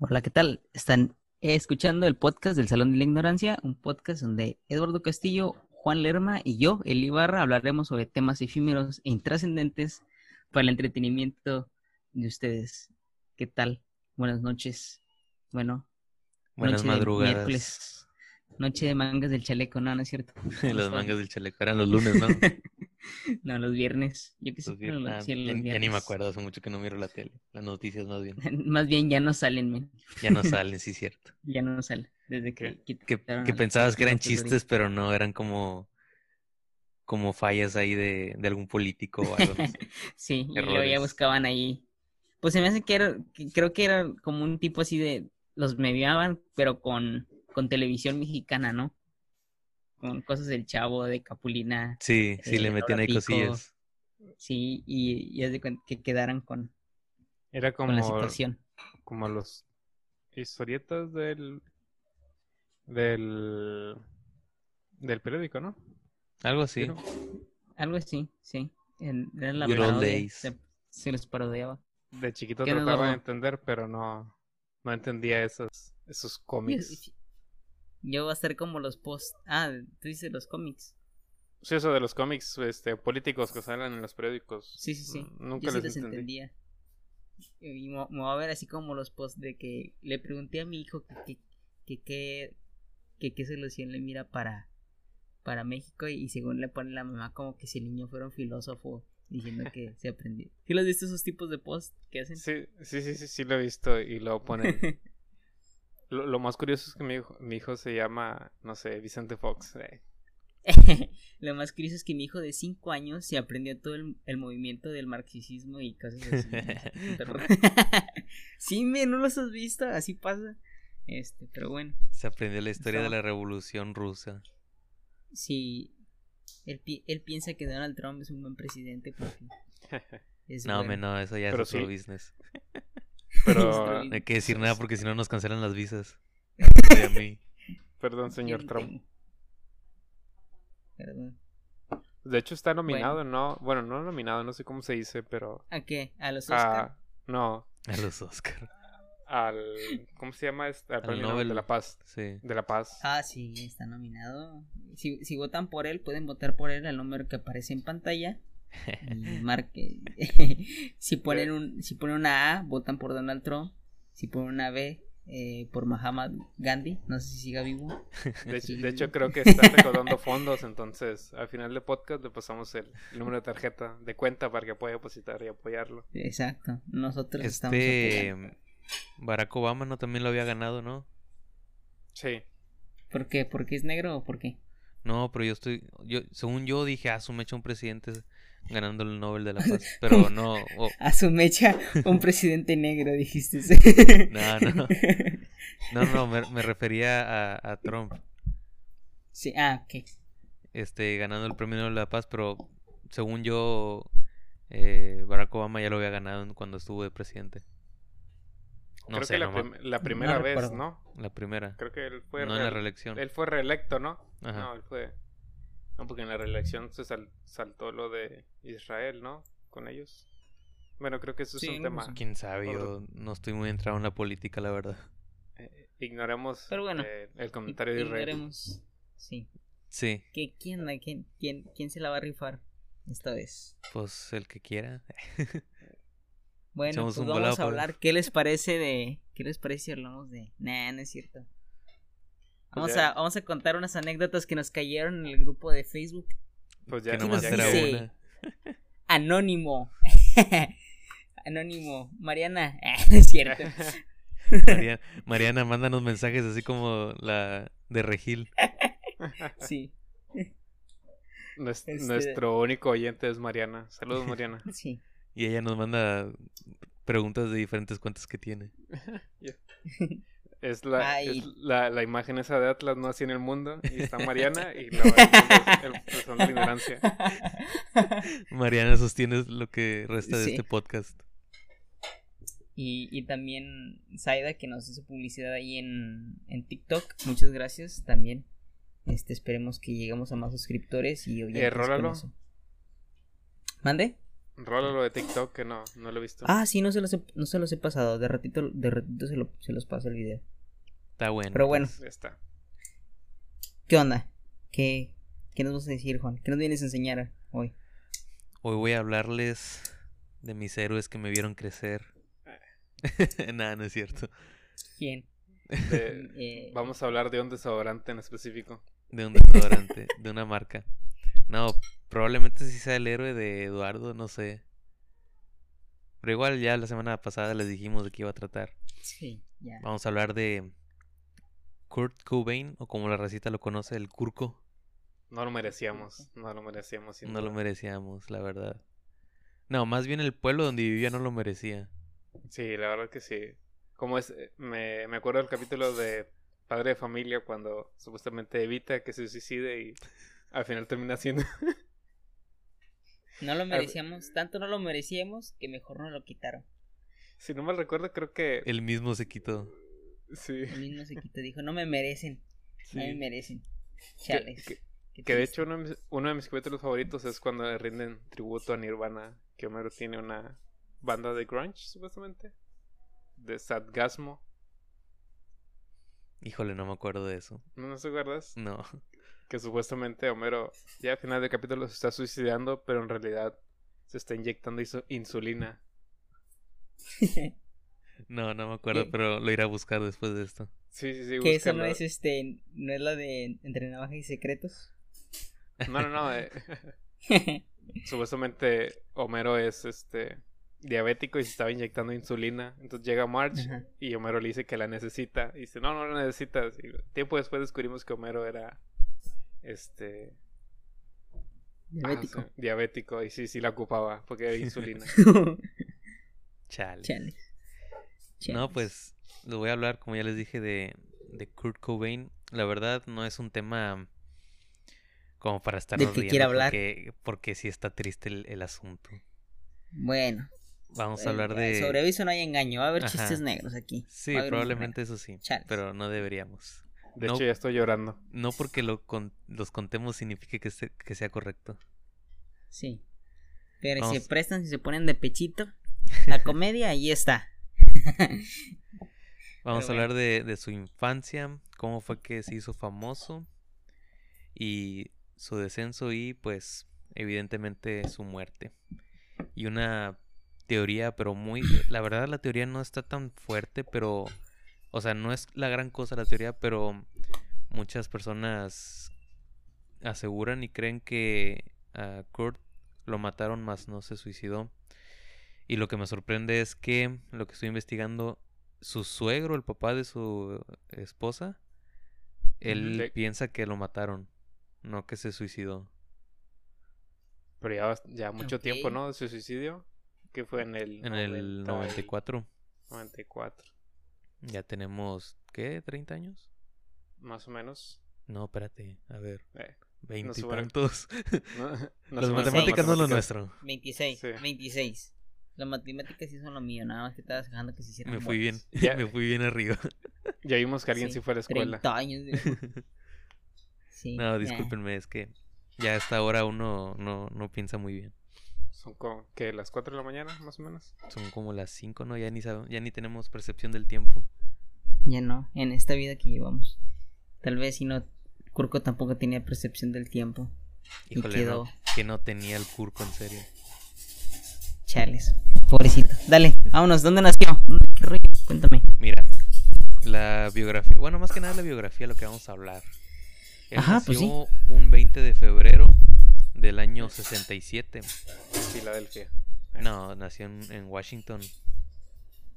Hola, ¿qué tal? Están escuchando el podcast del Salón de la Ignorancia, un podcast donde Eduardo Castillo, Juan Lerma y yo, El Ibarra, hablaremos sobre temas efímeros e intrascendentes para el entretenimiento de ustedes. ¿Qué tal? Buenas noches. Bueno, Buenas noche de madrugadas. miércoles. Noche de mangas del chaleco, no, no es cierto. Las mangas del chaleco eran los lunes, ¿no? no, los viernes. Yo que sé, Los ah, sí, los ya, ya ni me acuerdo, hace mucho que no miro la tele. Las noticias más bien. Más bien ya no salen, men. Ya no salen, sí, cierto. Ya no salen. Desde que, Que, que pensabas que eran chistes, pero no, eran como como fallas ahí de, de algún político o algo. Sí, y luego ya Errores. buscaban ahí. Pues se me hace que era, que creo que era como un tipo así de, los memeaban, pero con, con televisión mexicana, ¿no? Con cosas del Chavo, de Capulina, Sí, sí, Eh, le metían ahí cosillas. sí, y, y que quedaran con, Era con la como, situación. como los historietas del del del periódico, ¿no? Algo así. Algo así, sí. En- la parodia, days. Se, se los parodiaba. De chiquito ¿Qué, trataba de entender, pero no no entendía esos esos cómics. Yo voy a estar como los post. Ah, tú dices los cómics. Sí, eso de los cómics este políticos que salen en los periódicos. Sí, sí, sí. mm, Nunca Yo sí les entendí. entendía. Y me, me voy a ver así como los posts de que le pregunté a mi hijo que que que, que, que qué solución le mira para, para México y según le pone la mamá como que si el niño fuera un filósofo diciendo que se aprendió. ¿Sí los has visto esos tipos de posts que hacen? Sí, sí, sí, sí, sí lo he visto y luego ponen lo, lo más curioso es que mi hijo, mi hijo se llama, no sé, Vicente Fox. eh. Lo más curioso es que mi hijo de 5 años se aprendió todo el, el movimiento del marxismo y cosas así. Sí, me, no los has visto, así pasa. Este, pero bueno, Se aprendió la historia de la revolución rusa. sí. Él, pi- él piensa que Donald Trump es un buen presidente porque es No, bueno. me no, eso ya Pero es otro sí. business. Pero, No hay que decir nada porque si no nos cancelan las visas. Y a mí. perdón, señor ¿Quién Trump. Perdón. De hecho está nominado, ¿no? Bueno, no nominado, no sé cómo se dice, pero... ¿A qué? ¿A los Oscar? a- no, A los Oscar. al... ¿Cómo se llama? este? Al, Al premio Nobel Nobel. de la Paz. Sí. De la Paz. Ah, sí, está nominado. Si, si votan por él, pueden votar por él al número que aparece en pantalla. Marque. si ponen un, si ponen una A, votan por Donald Trump. Si ponen una B, eh, por Mahatma Gandhi. No sé si siga vivo. De, hecho, sí. de hecho, creo que está recaudando fondos, entonces al final del podcast le pasamos el, el número de tarjeta de cuenta para que pueda depositar y apoyarlo. Exacto. Nosotros estamos Este apoyando. Barack Obama no también lo había ganado, ¿no? Sí. ¿Por qué? ¿Porque es negro o por qué? No, pero yo estoy, yo, según yo dije, ah, su mecha un presidente ganando el Nobel de la Paz, pero no, oh, A su mecha, un presidente negro, dijiste. no, no, no, no, me, me refería a, a Trump, Sí, ah, ok. este, ganando el premio Nobel de la Paz, pero según yo, eh, Barack Obama ya lo había ganado cuando estuvo de presidente. No creo sé, que la, prim- la primera vez. ¿no? la primera, Creo que él fue, no en la re- reelección. él fue reelecto, ¿no? Ajá. No, él fue... No, porque en la reelección se sal- saltó lo de Israel, ¿no? Con ellos. Bueno, creo que eso es un no, tema. Quién sabe, yo no estoy muy entrado en la política, la verdad. Eh, ignoremos Pero bueno, eh, el comentario de Israel. Ignoremos. Sí. Sí, ¿Qué, quién, a quién, quién, ¿Quién se la va a rifar esta vez? pues el que quiera. Bueno, pues vamos a hablar. ¿Qué les parece de.? ¿Qué les parece si hablamos de.? Nah, no es cierto. Vamos, ya. a, vamos a contar unas anécdotas que nos cayeron en el grupo de Facebook. Pues ya, que ¿Qué nomás era una. Anónimo. Anónimo. Mariana. es cierto. Mariana, Mariana, mándanos mensajes así como la de Regil. Sí, Este- Nuestro único oyente es Mariana. Saludos, Mariana. sí. Y ella nos manda preguntas de diferentes cuentas que tiene. Es la, es la, la imagen esa de Atlas, no así en el mundo. Y está Mariana y la el mundo es el, el son de ignorancia. Mariana sostiene lo que resta de este podcast. Y, y también Zaida que nos hizo publicidad ahí en, en TikTok. Muchas gracias también. Este, esperemos que lleguemos a más suscriptores y rólalo. eso. ¿Mande? Rola lo de TikTok que no, no lo he visto. Ah, sí, no se los he, no se los he pasado. De ratito, de ratito se, lo- se los paso el video. Está bueno. Pero bueno, Ya está. ¿qué onda? ¿Qué, ¿Qué nos vas a decir, Juan? ¿Qué nos vienes a enseñar hoy? Hoy voy a hablarles de mis héroes que me vieron crecer. Nada, no es cierto. ¿Quién? De- Eh, vamos a hablar de un desodorante en específico. De un desodorante, de una marca. No, probablemente sí sea el héroe de Eduardo, no sé. Pero igual ya la semana pasada les dijimos de qué iba a tratar. Sí, ya. Vamos a hablar de Kurt Cobain, o como la racita lo conoce, el Curco. No lo merecíamos, no lo merecíamos. sin No lo merecíamos, la verdad. No, más bien el pueblo donde vivía no lo merecía. Sí, la verdad que sí. Como es, eh, me, me acuerdo del capítulo de Padre de Familia cuando supuestamente evita que se suicide y al final termina siendo... No lo merecíamos, tanto no lo merecíamos que mejor no lo quitaron. si no mal recuerdo, creo que... Él mismo se quitó. Sí, El mismo se quitó, dijo, no me merecen, no me merecen. Que, Chales. que- de hecho uno de, mis, uno de mis capítulos favoritos es cuando le rinden tributo a Nirvana, que Homero tiene una banda de grunge, supuestamente. De Sadgasmo. Híjole, no me acuerdo de eso. ¿No, no te acuerdas? No. Que supuestamente Homero ya al final del capítulo se está suicidando, pero en realidad se está inyectando insulina. No, no me acuerdo, ¿Qué? pero lo iré a buscar después de esto. Sí, sí, sí. que eso no es este, no es la de entre navajas y secretos. No, no, no. eh, supuestamente Homero es este diabético y se estaba inyectando insulina. Entonces llega Marge Ajá. y Homero le dice que la necesita. Y dice, no, no la necesitas. Y tiempo después descubrimos que Homero era este Diabético. ah, sí, diabético. Y sí, sí la ocupaba porque era insulina. Chale. Chales. No, pues lo voy a hablar, como ya les dije, de, de Kurt Cobain. La verdad no es un tema como para estar Del que quiera hablar. Porque, porque sí está triste el, el asunto. Bueno. Vamos a hablar de... Sobre aviso no hay engaño. Va a haber Ajá. chistes negros aquí. Sí, probablemente eso sí. Chales. Pero no deberíamos. De No. hecho, ya estoy llorando. No porque lo con- los contemos signifique que, se- que sea correcto. Sí. Pero si se prestan, si se ponen de pechito, la comedia ahí está. Vamos a hablar de, de su infancia, cómo fue que se hizo famoso y su descenso y pues evidentemente su muerte. Y una teoría, pero muy... La verdad la teoría no está tan fuerte, pero... O sea, no es la gran cosa la teoría, pero muchas personas aseguran y creen que a Kurt lo mataron más no se suicidó. Y lo que me sorprende es que lo que estoy investigando su suegro, el papá de su esposa, él Le- piensa que lo mataron, no que se suicidó. Pero ya, ya mucho tiempo, ¿no? De su suicidio. Que fue en el... En el 90 y- 94 94. Ya tenemos, ¿qué? ¿30 años? Más o menos. No, espérate, a ver, Eh, 20 y supone- tantos. no- no Las matemáticas no es lo nuestro. 26. Sí. 26. Las matemáticas sí son lo mío, nada más que estaba dejando que se hicieran Me fui bien. Ya- me fui bien arriba. Ya vimos que alguien Sí, sí fue a la escuela. 30 años. de- Sí. No, eh. discúlpenme, es que ya a esta hora uno no, no piensa muy bien. Son como, que ¿Las 4 de la mañana, más o menos? Son como las 5, ¿no? Ya ni, sab- ya ni tenemos percepción del tiempo. Ya no, en esta vida que llevamos. Tal vez si no, Kurko tampoco tenía percepción del tiempo. Y Híjole, quedó. no, que no tenía el curco en serio. Chales. Pobrecito. Dale, vámonos. ¿Dónde nació? ¿Qué rollo? Cuéntame. Mira, la biografía, bueno, más que nada la biografía lo que vamos a hablar. Él Ajá, pues nació un 20 de febrero del año 67. Filadelfia. No, nació en, en Washington.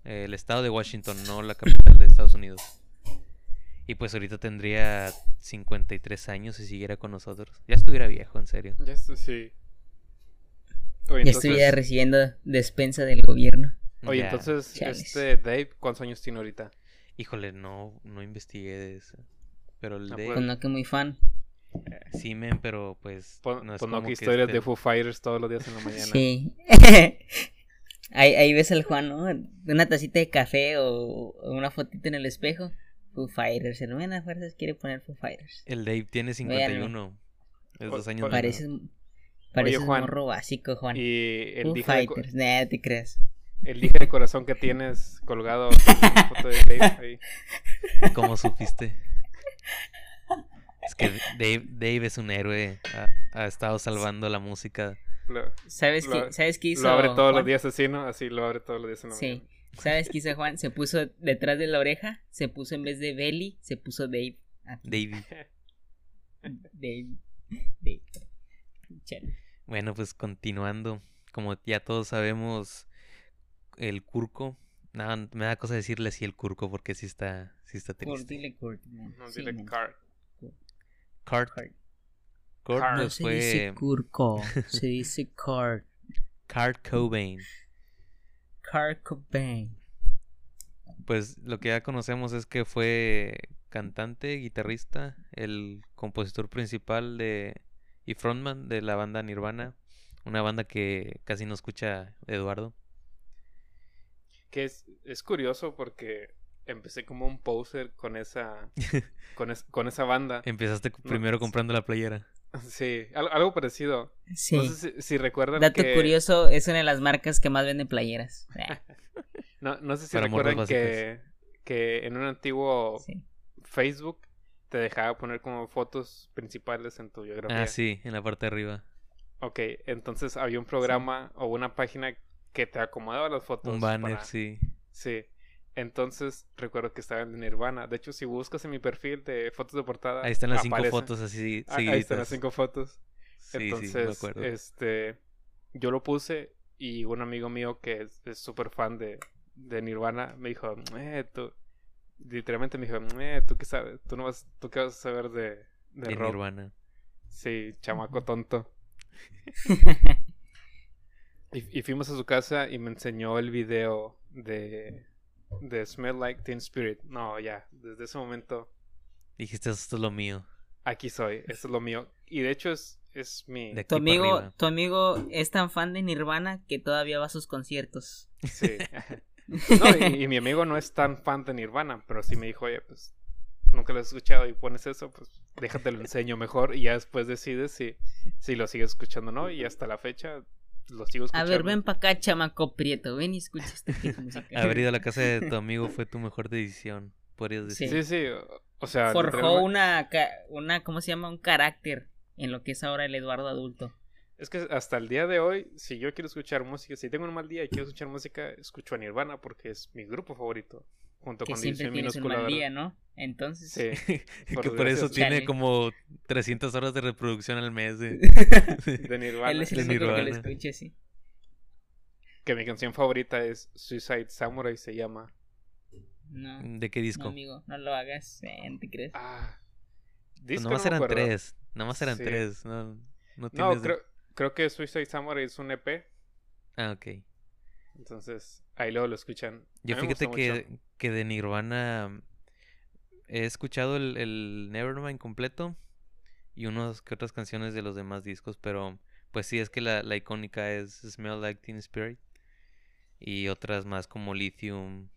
Eh, el estado de Washington, no la capital de Estados Unidos. Y pues ahorita tendría 53 años si siguiera con nosotros. Ya estuviera viejo, en serio. Ya sí. Oye, Ya ya recibiendo despensa del gobierno. oye, Ya. entonces, Chales. este Dave, ¿cuántos años tiene ahorita? Híjole, no, no investigué de eso. Pero el Ah, de... pues, Pues no que muy fan. Sí, men, pero pues... Pon, no es pon no como que historias esté- de Foo Fighters todos los días en la mañana. Sí. ahí, ahí ves al Juan, ¿no? Una tacita de café o, una fotito en el espejo. Foo Fighters. El buena fuerzas quiere poner Foo Fighters. El Dave tiene 51. Es O- dos años menor. Pareces, Parece Oye, un Juan, morro básico, Juan. Y el Foo Fighters, nah, te creas. el dije de corazón que tienes colgado con la foto de Dave ahí. ¿Cómo supiste? Que Dave, Dave es un héroe. Ha, ha estado salvando la música. Lo, ¿Sabes Lo- qué, ¿sabes qué hizo lo abre todos los días así, ¿no? Así lo abre todos los días en la Sí. mañana. ¿Sabes qué hizo Juan? Se puso detrás de la oreja, se puso en vez de Belly, se puso Dave. Aquí, Davey. Dave. Dave. Chale. Bueno, pues continuando. Como ya todos sabemos, el curco. Nada, me da cosa decirle así el curco porque sí está, sí está triste. dile man. No, Sí, dile man. Kurt, Kurt. No pues se dice Kurko, se dice Kurt. Kurt Cobain. Kurt Cobain. Pues lo que ya conocemos es que fue cantante, guitarrista, el compositor principal de y frontman de la banda Nirvana, una banda que casi no escucha Eduardo. Que es, es curioso porque empecé como un poser con esa con, es- con esa banda. Empezaste No, primero sí. comprando la playera. Sí, al- algo parecido. Sí. No sé si, si recuerdan Dato que... curioso, es una de las marcas que más venden playeras. No, no sé si Para recuerdan que, que en un antiguo sí. Facebook te dejaba poner como fotos principales en tu biografía. Ah, sí, en la parte de arriba. Ok, entonces había un programa o una página que te acomodaba las fotos. Un banner, para- sí. Sí. Entonces recuerdo que estaba en Nirvana. De hecho, si buscas en mi perfil de fotos de portada. Ahí están las cinco fotos así Ah, Ahí están las cinco fotos. Sí, sí, Entonces, me acuerdo. este, yo lo puse y un amigo mío que es es súper fan de, de Nirvana me dijo, eh, tú, literalmente me dijo, eh, tú qué sabes, tú no vas, tú qué vas a saber de, de De rock. Nirvana. Sí, chamaco tonto. Y, y fuimos a su casa y me enseñó el video de, de Smell Like Teen Spirit. No, ya, desde ese momento, Dijiste, esto es lo mío. aquí soy, esto es lo mío. Y de hecho es, es mi... Tu amigo, tu amigo es tan fan de Nirvana que todavía va a sus conciertos. Sí. No, y, y mi amigo no es tan fan de Nirvana, pero sí me dijo, oye, pues nunca lo has escuchado y pones eso, pues déjate lo enseño mejor y ya después decides si, si lo sigues escuchando o no. Y hasta la fecha lo sigo A escuchando. ver, ven para acá, chamaco prieto. Ven y escucha esta música. Haber ido a la casa de tu amigo fue tu mejor decisión, podrías decir. Sí, sí, o- o sea... Forjó literalmente- una, una, ¿cómo se llama? Un carácter en lo que es ahora el Eduardo adulto. Es que hasta el día de hoy, si yo quiero escuchar música, si tengo un mal día y quiero escuchar música, escucho a Nirvana porque es mi grupo favorito. Junto Que con siempre tienes un mal día, ¿no? Entonces, Sí, que Por eso tiene como 300 horas de reproducción al mes. de- de Nirvana. él es el de único que lo Nirvana. escuche, sí. Que mi canción favorita es Suicide Samurai, se llama. No, ¿De qué no, disco? amigo, no lo hagas. eh, ¿Te crees? Ah, Pues disco nomás no eran acuerdo. tres. Nomás eran Sí. tres. No, no No, tienes. creo, creo que Suicide Samurai es un EP. Ah, ok. Entonces, ahí luego lo escuchan. Yo fíjate que, que de Nirvana he escuchado el, el Nevermind completo y unas que otras canciones de los demás discos, pero pues sí, es que la, la icónica es Smell Like Teen Spirit y otras más como Lithium,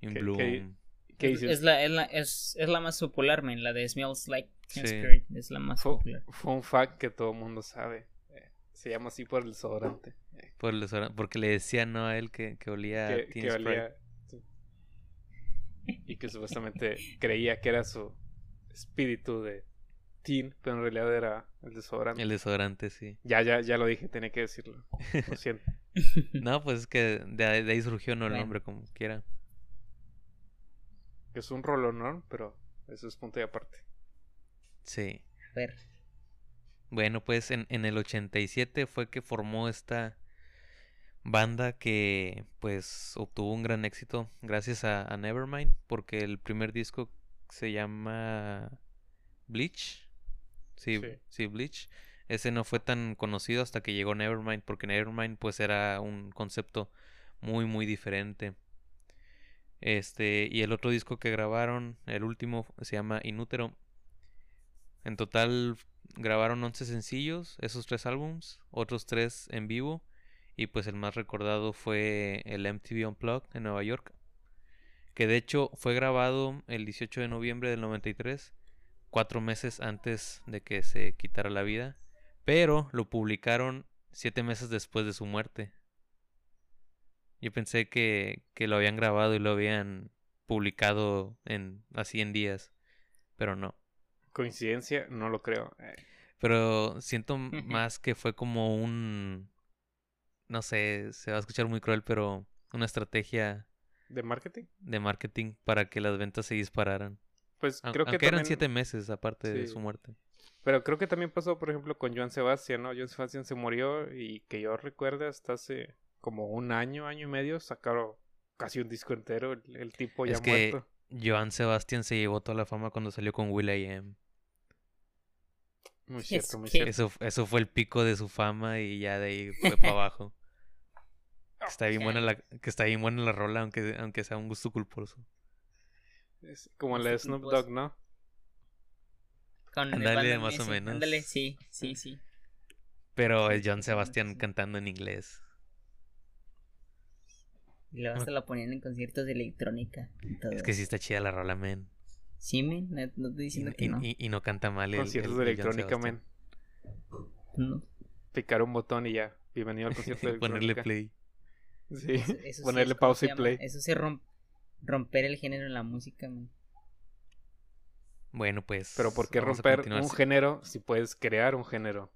In ¿Qué- Bloom. qué- ¿Qué Es, dices? es la, es, la, es, es la más popular, man. La de Smells Like Teen Sí. Spirit. Es la más Fue, popular. fue un fact que todo el mundo sabe. Se llama así por el desodorante. por el desodorante, porque le decían ¿no? a él que, que olía a Teen que Spirit. olía. sí. Y que supuestamente creía que era su espíritu de teen, pero en realidad era el desodorante. El desodorante, sí. Ya, ya, ya lo dije, tenía que decirlo. Lo siento. No, pues es que de, ahí- de ahí surgió no el nombre como quiera. Es un rollo, ¿no? Pero eso es punto y aparte. Sí. A ver. Bueno, pues en, en el 87 fue que formó esta banda que pues obtuvo un gran éxito gracias a, a Nevermind, porque el primer disco se llama Bleach. Sí, Sí. sí, Bleach. Ese no fue tan conocido hasta que llegó Nevermind, porque Nevermind pues era un concepto muy muy diferente. Este, y el otro disco que grabaron, el último, se llama Inútero. En total grabaron 11 sencillos, esos tres álbums, otros tres en vivo, y pues el más recordado fue el MTV Unplugged en Nueva York, que de hecho fue grabado el 18 de noviembre del 93, cuatro meses antes de que se quitara la vida, Pero lo publicaron siete meses después de su muerte. Yo pensé que, que lo habían grabado y lo habían publicado en así en días, pero no. Coincidencia, no lo creo. Eh, Pero siento más que fue como un, no sé, se va a escuchar muy cruel, pero una estrategia ¿De marketing? de marketing para que las ventas se dispararan. Pues creo que Aunque eran también- siete meses aparte de su muerte. Pero creo que también pasó, por ejemplo, con Joan Sebastián, ¿no? Joan Sebastián se murió y que yo recuerde hasta hace como un año, año y medio, sacaron casi un disco entero, el, el tipo ya es que muerto. Joan Sebastián se llevó toda la fama cuando salió con Will.i.am. Muy cierto, muy que- cierto. Eso, eso fue el pico de su fama y ya de ahí fue para abajo. Que está bien buena la, que está bien buena la rola, aunque, aunque sea un gusto culposo. Es como la de Snoop Dogg, ¿no? Con Bad más o menos. Ándale, sí, sí, sí. Pero es John Sebastián sí. cantando en inglés. Y luego hasta la ponían en conciertos de electrónica. y todo Es que sí está chida la rola, men. Sí, men, no, estoy Y, diciendo que y- no. y- y no canta mal el, Conciertos de electrónica, men. No. Picar un botón y ya. Bienvenido al concierto de Ponerle electrónica. play. Sí. Eso, eso sí Ponerle ¿cómo pausa y play. Eso sí rom- romper el género en la música, men. Bueno, pues. Pero ¿por qué romper un género si puedes crear un género?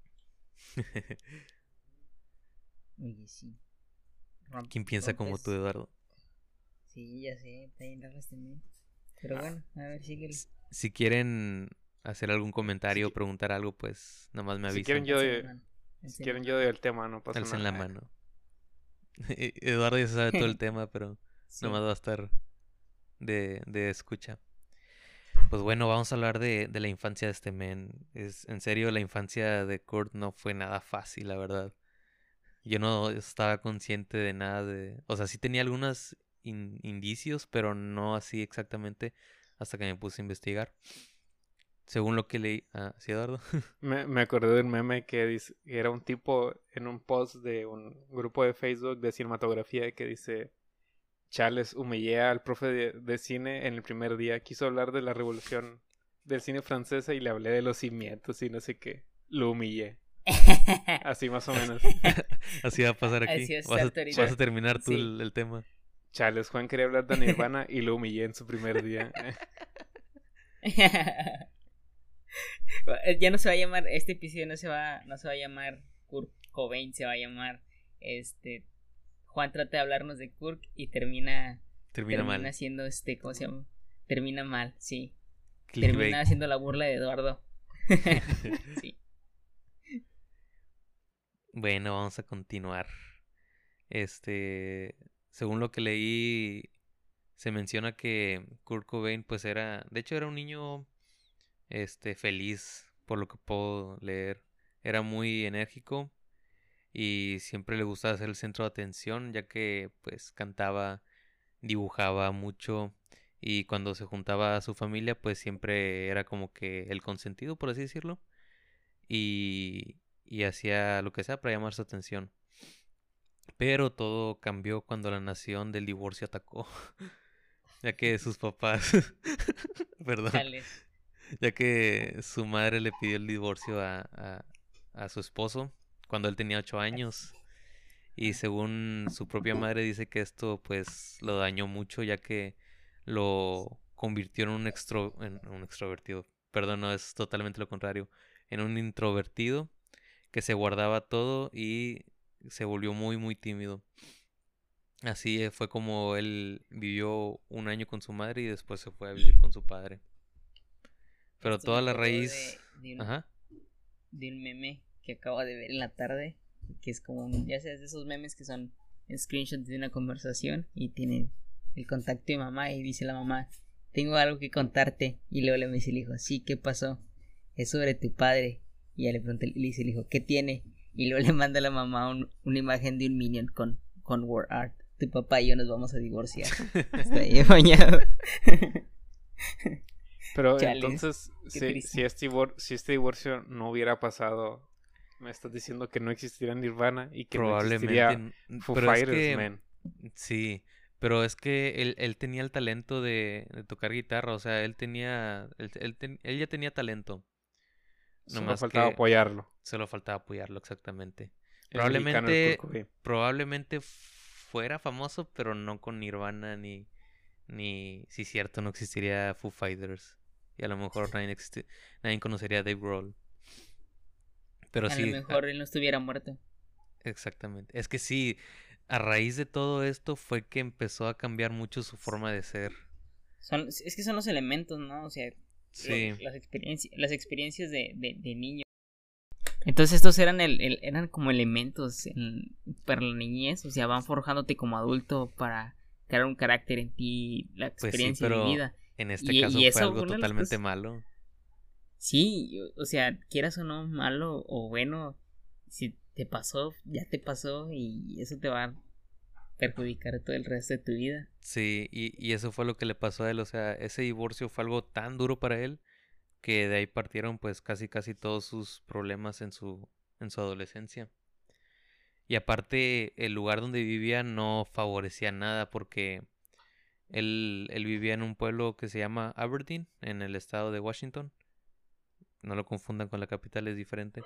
Oye, sí. ¿Quién piensa como tú, Eduardo? Sí, ya sé, está bien raro este men. Pero bueno, a ver, síguele. Si quieren hacer algún comentario o preguntar algo, pues nada más me Si avisan. quieren yo Alcen de- la mano, Si quieren yo doy el tema, no pasa Alcen nada. la mano. Eduardo ya sabe todo el tema, pero Sí. nomás va a estar de, de escucha. Pues bueno, vamos a hablar de, de la infancia de este men. Es, en serio, la infancia de Kurt no fue nada fácil, la verdad. Yo no estaba consciente de nada de... O sea, sí tenía algunos in- indicios, pero no así exactamente hasta que me puse a investigar. Según lo que leí... Ah, ¿sí, Eduardo? Me, me acordé de un meme que dice, era un tipo en un post de un grupo de Facebook de cinematografía que dice, Chales, humillé al profe de, de cine en el primer día, quiso hablar de la revolución del cine francesa y le hablé de los cimientos y no sé qué, lo humillé, así más o menos. Así va a pasar aquí. Así a vas, a, vas a terminar tú Sí. el, el tema. Chales, Juan quería hablar de Nirvana y lo humillé en su primer día. ya no se va a llamar, este episodio no se va, no se va a llamar Kurt Cobain, se va a llamar este Juan trata de hablarnos de Kurt y termina Termina, termina mal. haciendo este, ¿cómo se llama? Termina mal, sí. Termina haciendo la burla de Eduardo. sí. Bueno, vamos a continuar. Este, según lo que leí, se menciona que Kurt Cobain, pues era, de hecho era un niño, este, feliz, por lo que puedo leer. Era muy enérgico y siempre le gustaba ser el centro de atención, ya que, pues, cantaba, dibujaba mucho y cuando se juntaba a su familia, pues siempre era como que el consentido, por así decirlo. Y, y hacía lo que sea para llamar su atención. Pero todo cambió cuando la nación del divorcio atacó. ya que sus papás, perdón, ya que su madre le pidió el divorcio a, a, a su esposo cuando él tenía ocho años. Y según su propia madre dice que esto pues lo dañó mucho ya que lo convirtió en un, extro, en un extrovertido. Perdón, no es totalmente lo contrario. En un introvertido que se guardaba todo y se volvió muy muy tímido. Así eh, fue como él vivió un año con su madre y después se fue a vivir con su padre. Pero Esto toda la de- raíz... De, un, Ajá. de un meme que acabo de ver en la tarde. Que es como, un- ya sabes, de esos memes que son screenshots de una conversación y tiene el contacto de mamá y dice la mamá, tengo algo que contarte. Y luego le dice el hijo, sí, ¿qué pasó? Es sobre tu padre. Y ya le pregunta, le dice el hijo, ¿qué tiene? Y luego le manda a la mamá un- una imagen de un minion con, con word art. Tu papá y yo nos vamos a divorciar. Está ahí bañado. Pero Chale, entonces, si, si, este si este divorcio no hubiera pasado, me estás diciendo que no existiría Nirvana y que no Probablemente. existiría n- Foo pero es que- man. Sí, pero es que él, él tenía el talento de, de tocar guitarra, o sea, él tenía, él, él ten- él ya tenía talento. Solo faltaba apoyarlo. solo faltaba apoyarlo, exactamente. Es Probablemente, probablemente fuera famoso, pero no con Nirvana ni, ni, si cierto, no existiría Foo Fighters. Y a lo mejor nadie, existi- nadie conocería a Dave Grohl. Pero a sí, lo a- mejor él no estuviera muerto. exactamente. Es que sí, a raíz de todo esto fue que empezó a cambiar mucho su forma de ser. Son, es que son los elementos, ¿no? O sea, Sí, las, experiencias, las experiencias de, de, de niño. Entonces estos eran el, el- eran como elementos en- para la niñez, o sea, van forjándote como adulto para crear un carácter en ti, la Pues sí, experiencia pero de vida. en este y- caso y fue algo totalmente cosas- malo. Sí, o- o sea, quieras o no, malo o bueno, si te pasó, ya te pasó y eso te va a perjudicar todo el resto de tu vida. Sí, y, y eso fue lo que le pasó a él, o sea, ese divorcio fue algo tan duro para él que de ahí partieron pues casi casi todos sus problemas en su en su adolescencia. Y aparte el lugar donde vivía no favorecía nada porque él, él vivía en un pueblo que se llama Aberdeen, en el estado de Washington. No lo confundan con la capital, es diferente.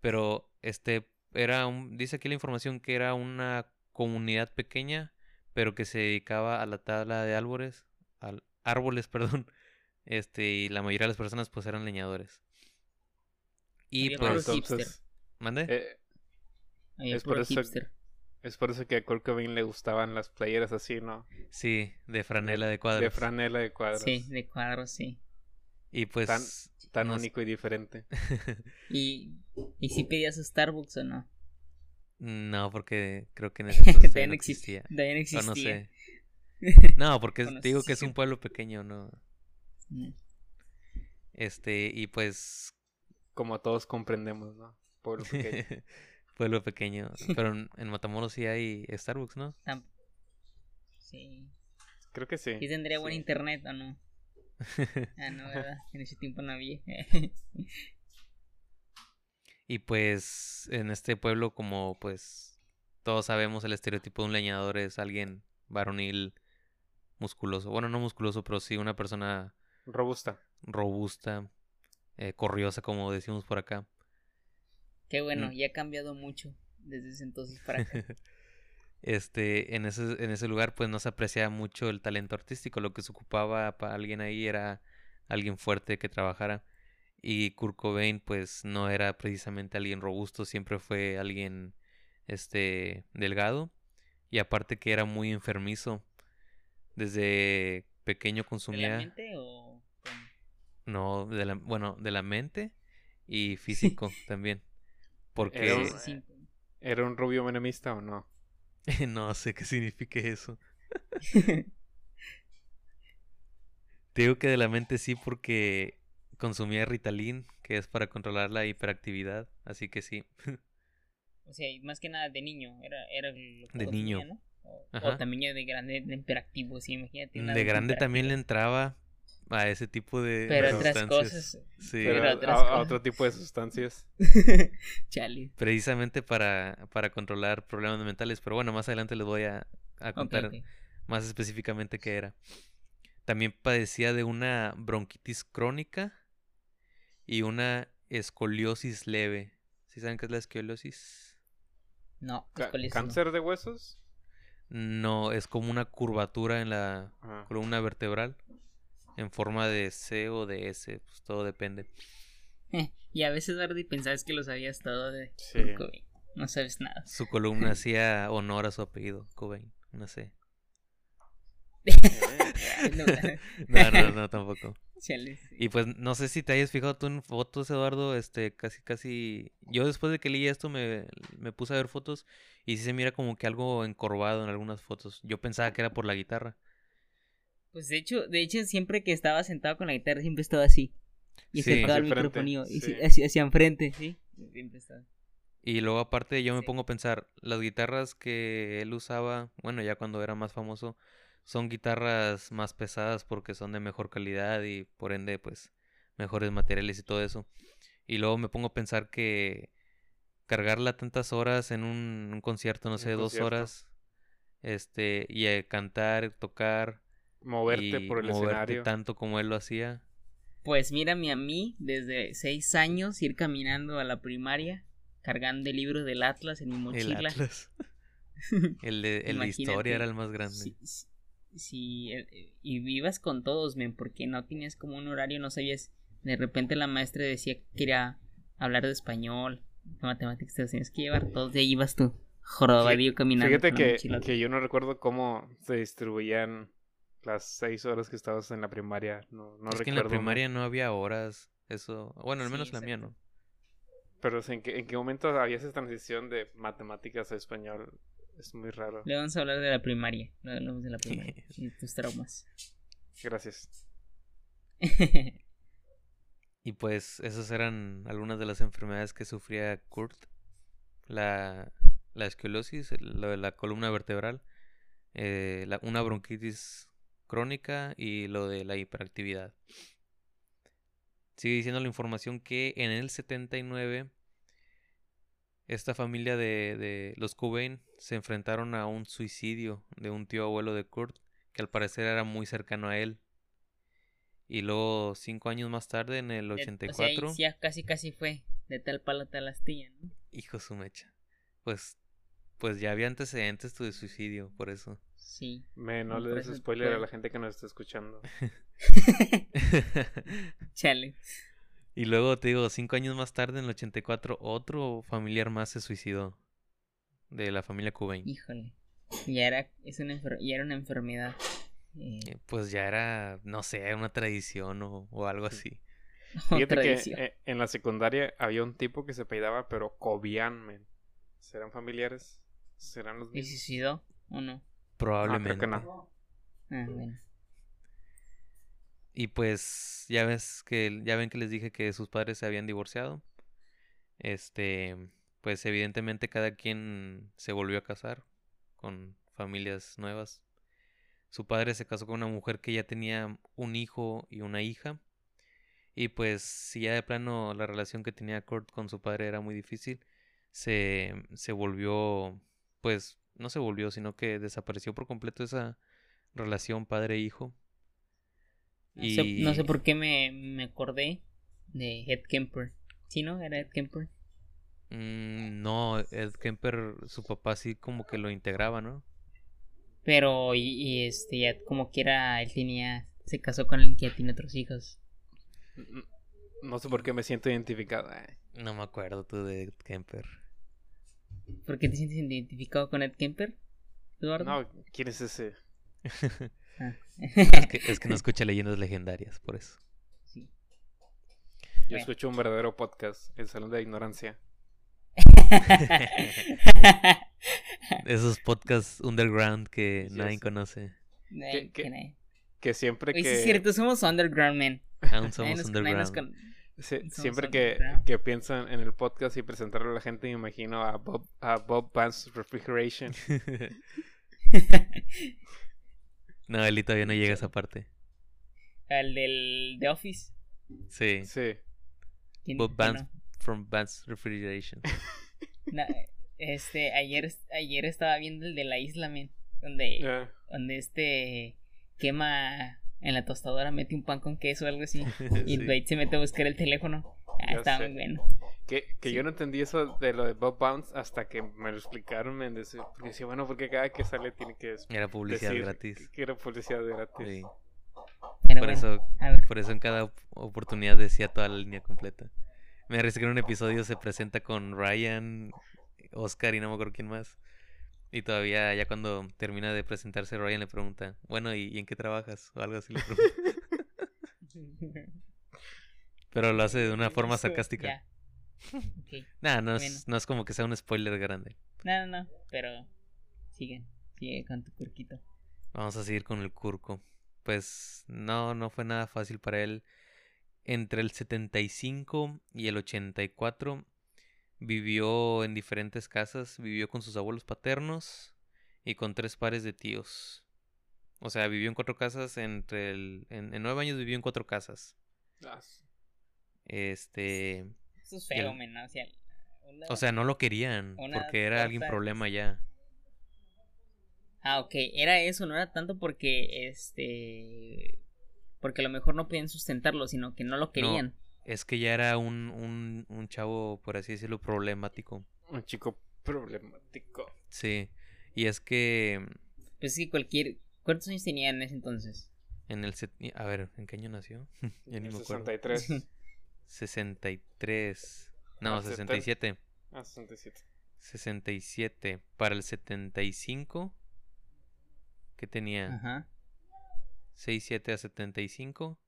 Pero este era un, dice aquí la información que era una comunidad pequeña, pero que se dedicaba a la tala de árboles, al, árboles, perdón. Este, y la mayoría de las personas pues eran leñadores. Y Había pues. Entonces, ¿mande? eh, Es por eso- es por eso que a Kurt Cobain le gustaban las playeras así, ¿no? Sí, de franela de cuadros. De franela de cuadros. Sí, de cuadros, sí. Y pues Tan- Tan no sé. único y diferente. ¿Y, y si pedías Starbucks o no? No, porque creo que en ese entonces no no existía. O existía. no sé. No, porque no te digo que es un pueblo pequeño, ¿no? Mm. Este, y pues Como todos comprendemos, ¿no? Pueblo pequeño. pueblo pequeño. Pero en, en Matamoros sí hay Starbucks, ¿no? Sí. Creo que sí. ¿Y tendría buen internet o no? Ah, no, ¿verdad? En ese tiempo no había. Y pues en este pueblo, como pues todos sabemos, el estereotipo de un leñador es alguien varonil, musculoso. Bueno, no musculoso, pero sí una persona Robusta. robusta, eh, corriosa, como decimos por acá. Qué bueno, Mm. ya ha cambiado mucho desde ese entonces para acá. Este, en ese, en ese lugar, pues no se apreciaba mucho el talento artístico. Lo que se ocupaba para alguien ahí era alguien fuerte que trabajara. Y Kurt Cobain, pues no era precisamente alguien robusto, siempre fue alguien, este, delgado. Y aparte que era muy enfermizo. Desde pequeño ¿De la consumía, mente o no, de la, bueno, de la mente y físico también. Porque Era un-. ¿Era un rubio menemista o no? no sé qué signifique eso. Te digo que de la mente sí porque consumía Ritalin, que es para controlar la hiperactividad, así que sí. O sea, y más que nada de niño, era, era lo que De niño. ¿no? O, o también ya de grande, de hiperactivo, sí, imagínate. un De grande también le entraba a ese tipo de Pero otras cosas. Sí, Pero a, otras a cosas. otro tipo de sustancias. Chale. precisamente para, para controlar problemas mentales, pero bueno, más adelante les voy a, contar más específicamente qué era. También padecía de una bronquitis crónica y una escoliosis leve. ¿Sí saben qué es la escoliosis? No, escoliosis no. ¿Cáncer de huesos? No, es como una curvatura en la Ajá. columna vertebral en forma de C o de S, pues todo depende. Y a veces, Bardi, pensabas que lo sabías todo de Sí. Cobain. No sabes nada. Su columna hacía honor a su apellido, Cobain, no sé. No, No, no, no, tampoco. Chale, sí. Y pues no sé si te hayas fijado tú en fotos, Eduardo, este, casi, casi... Yo después de que leí esto me, me puse a ver fotos y sí se mira como que algo encorvado en algunas fotos. Yo pensaba que era por la guitarra. Pues de hecho, de hecho, siempre que estaba sentado con la guitarra, siempre estaba así. Y Sí. al Hacia enfrente, microfonio. Y sí, sí. hacia, hacia enfrente, sí. Siempre estaba. Y luego aparte yo me Sí. pongo a pensar, las guitarras que él usaba, bueno, ya cuando era más famoso, son guitarras más pesadas porque son de mejor calidad y por ende pues mejores materiales y todo eso. Y luego me pongo a pensar que cargarla tantas horas en un, un concierto, no Un sé, dos concierto. horas, este, y eh, cantar, tocar Moverte y por el moverte escenario. tanto como él lo hacía, Pues mírame a mí, desde seis años, ir caminando a la primaria, cargando el libro del Atlas en mi El mochila. Atlas. El de, el de historia era el más grande. Sí, sí, sí, eh, y vivas con todos, men, porque no tenías como un horario, no sabías. De repente la maestra decía que quería hablar de español, de matemáticas, te los tenías que llevar todos, y ahí ibas tú, jorobadillo caminando. Fíjate que, que yo no recuerdo cómo se distribuían las seis horas que estabas en la primaria. No, no es que en la primaria no había horas. Eso. Bueno, al Sí, menos la mía no. Pero ¿en qué, ¿en qué momento había esa transición de matemáticas a español? Es muy raro. Le vamos a hablar de la primaria, no hablamos de la primaria, y tus traumas. Gracias. Y pues esas eran algunas de las enfermedades que sufría Kurt. La, la esquiolosis, el- lo de la columna vertebral, eh, la- una bronquitis crónica y lo de la hiperactividad. Sigue diciendo la información que en el 79 esta familia de, de los Cobain se enfrentaron a un suicidio de un tío abuelo de Kurt que al parecer era muy cercano a él. Y luego, cinco años más tarde, en el Eh, o sea, 84, ahí sí, ya casi casi fue, de tal palo a tal astilla, ¿no? hijo su mecha. Pues, pues ya había antecedentes tu de suicidio, por eso. Sí. Me, no le des spoiler a la gente que nos está escuchando. Chale. Y luego te digo, cinco años más tarde, en el 84, otro familiar más se suicidó. De la familia Cobain. Híjole. Ya era, es una enfer- ya era una enfermedad. eh, Eh, Pues ya era, no sé, una tradición o, o algo así. Fíjate que eh, en la secundaria había un tipo que se apellidaba, pero Cobian, men. ¿Serán familiares? ¿Serán los ¿Y mismos? suicidó o no? Ah, Probablemente. creo que no. Ah, bueno. Y pues ya ves que ya ven que les dije que sus padres se habían divorciado. Este, pues evidentemente cada quien se volvió a casar con familias nuevas. Su padre se casó con una mujer que ya tenía un hijo y una hija. Y pues si ya de plano la relación que tenía Kurt con su padre era muy difícil, se, se volvió, pues no se volvió, sino que desapareció por completo esa relación padre-hijo. No, sé, no sé Y- por qué me, me acordé de Ed Kemper. ¿Sí, no? ¿Era Ed Kemper? Mm, no, Ed Kemper, su papá sí como que lo integraba, ¿no? Pero, y, y, este, ya como quiera, él tenía, se casó con alguien que ya tiene otros hijos. N- No sé por qué me siento identificado. eh. No me acuerdo tú de Ed Kemper. ¿Por qué te sientes identificado con Ed Kemper? Eduardo? No, ¿quién es ese? Ah. Es que, es que no escucha leyendas legendarias, por eso. Sí. Yo Bueno. escucho un verdadero podcast, El Salón de la Ignorancia. Esos podcasts underground que Sí, nadie sí. conoce. Ay, ¿Qué- qué- que siempre que... sí es cierto, somos underground, man. Aún somos nos- underground. con- Sí, Somos siempre que, underground. que pienso en el podcast y presentarlo a la gente, me imagino a Bob, a Bob Vance Refrigeration. no, él todavía no llega a esa parte. Al del The Office. Sí. Sí. ¿Quién Bob Vance from Vance Refrigeration. No, este, ayer, ayer estaba viendo el de la isla, man, donde, Ah, donde este quema en la tostadora, mete un pan con queso o algo así, y. Dwight se mete a buscar el teléfono. Ah, estaba sé. muy bueno. que que yo no entendí eso de lo de Bob Bounce hasta que me lo explicaron. Me decía, porque decía, bueno, porque cada que sale tiene que Era publicidad decir gratis. que- era publicidad gratis. Sí. Pero Por bueno, eso, por eso en cada op- oportunidad decía toda la línea completa. Me parece que en un episodio se presenta con Ryan, Oscar y no me acuerdo quién más. Y todavía, ya cuando termina de presentarse, Ryan le pregunta, bueno, ¿y, y en qué trabajas? O algo así le pregunta. Pero lo hace de una forma sarcástica. ya. Ok. Nah, no es, Bueno. no es como que sea un spoiler grande. No, no, no, pero sigue, sigue con tu curquito. Vamos a seguir con el Curco. Pues no, no fue nada fácil para él. Entre el 75 y el 84 vivió en diferentes casas. Vivió con sus abuelos paternos y con tres pares de tíos. O sea, vivió en cuatro casas. Entre el, en, en nueve años vivió en cuatro casas. Ah, Este, Eso es el- feo. O sea, una- o sea, no lo querían porque era alguien problema ya. Ah, ok, era eso, no era tanto porque, este, Porque a lo mejor no podían sustentarlo, sino que no lo querían. Es que ya era un, un, un chavo, por así decirlo, problemático. Un chico problemático. Sí. Y es que Pues sí, cualquier... ¿Cuántos años tenía en ese entonces? en el... set- A ver, ¿en qué año nació? ya ni En me acuerdo. 63. 63. No, Ah, 70. 67. Ah, 67. 67. Para el 75. ¿Qué tenía? Ajá. 67 a 75.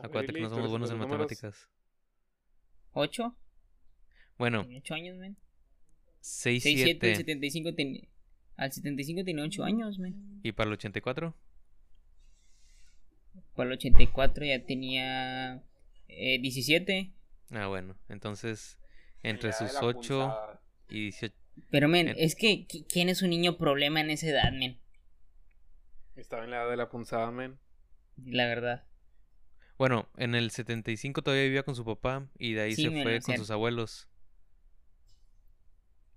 Acuérdate que no somos buenos en matemáticas. ¿Ocho? Bueno, Tenía ocho años, men. 6, 6, 7, 7. 75 tenía... Al 75 tenía 8 años, men. ¿Y para el 84? Para el 84 ya tenía eh, 17. Ah, bueno. Entonces, entre sus era 8 punzada. y 18. Pero, men, En- es que ¿qui- ¿quién es un niño problema en esa edad, men? Estaba en la edad de la punzada, men. La verdad. Bueno, en el 75 todavía vivía con su papá y de ahí Sí, se fue con sus abuelos.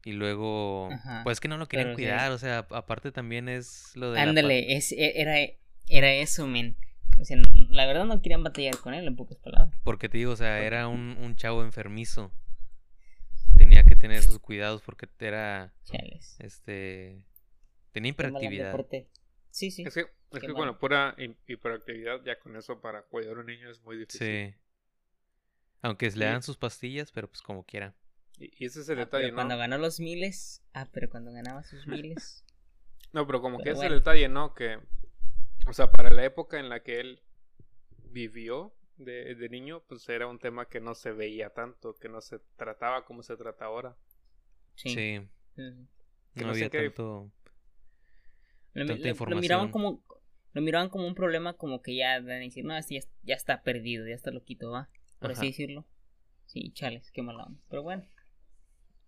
Y luego, Ajá, pues que no lo querían cuidar, o sea, aparte también es lo de la Ándale, es, e- era, era eso, men. O sea, la verdad no querían batallar con él, en pocas palabras. Porque te digo, o sea, era un, un chavo enfermizo. Tenía que tener sus cuidados porque era, Chales. este, tenía hiperactividad. Sí, sí. Es que, es que la pura hi- hiperactividad, ya con eso para cuidar a un niño es muy difícil. Sí. Aunque le Y- dan sus pastillas, pero pues como quiera. Y, ese es el Ah, detalle, pero ¿no? cuando ganó los miles. Ah, pero cuando ganaba sus miles. No, pero como que ese es bueno. el detalle, ¿no? Que, o sea, para la época en la que él vivió de, de niño, pues era un tema que no se veía tanto, que no se trataba como se trata ahora. Sí. Sí, Ujú. Que no había tanto. Lo, Tanta lo- lo información. miraban como lo miraban como un problema como que ya van a decir, no, este ya, ya está perdido, ya está loquito, va, por Ajá. así decirlo. Sí, chales, qué mala onda. Pero bueno,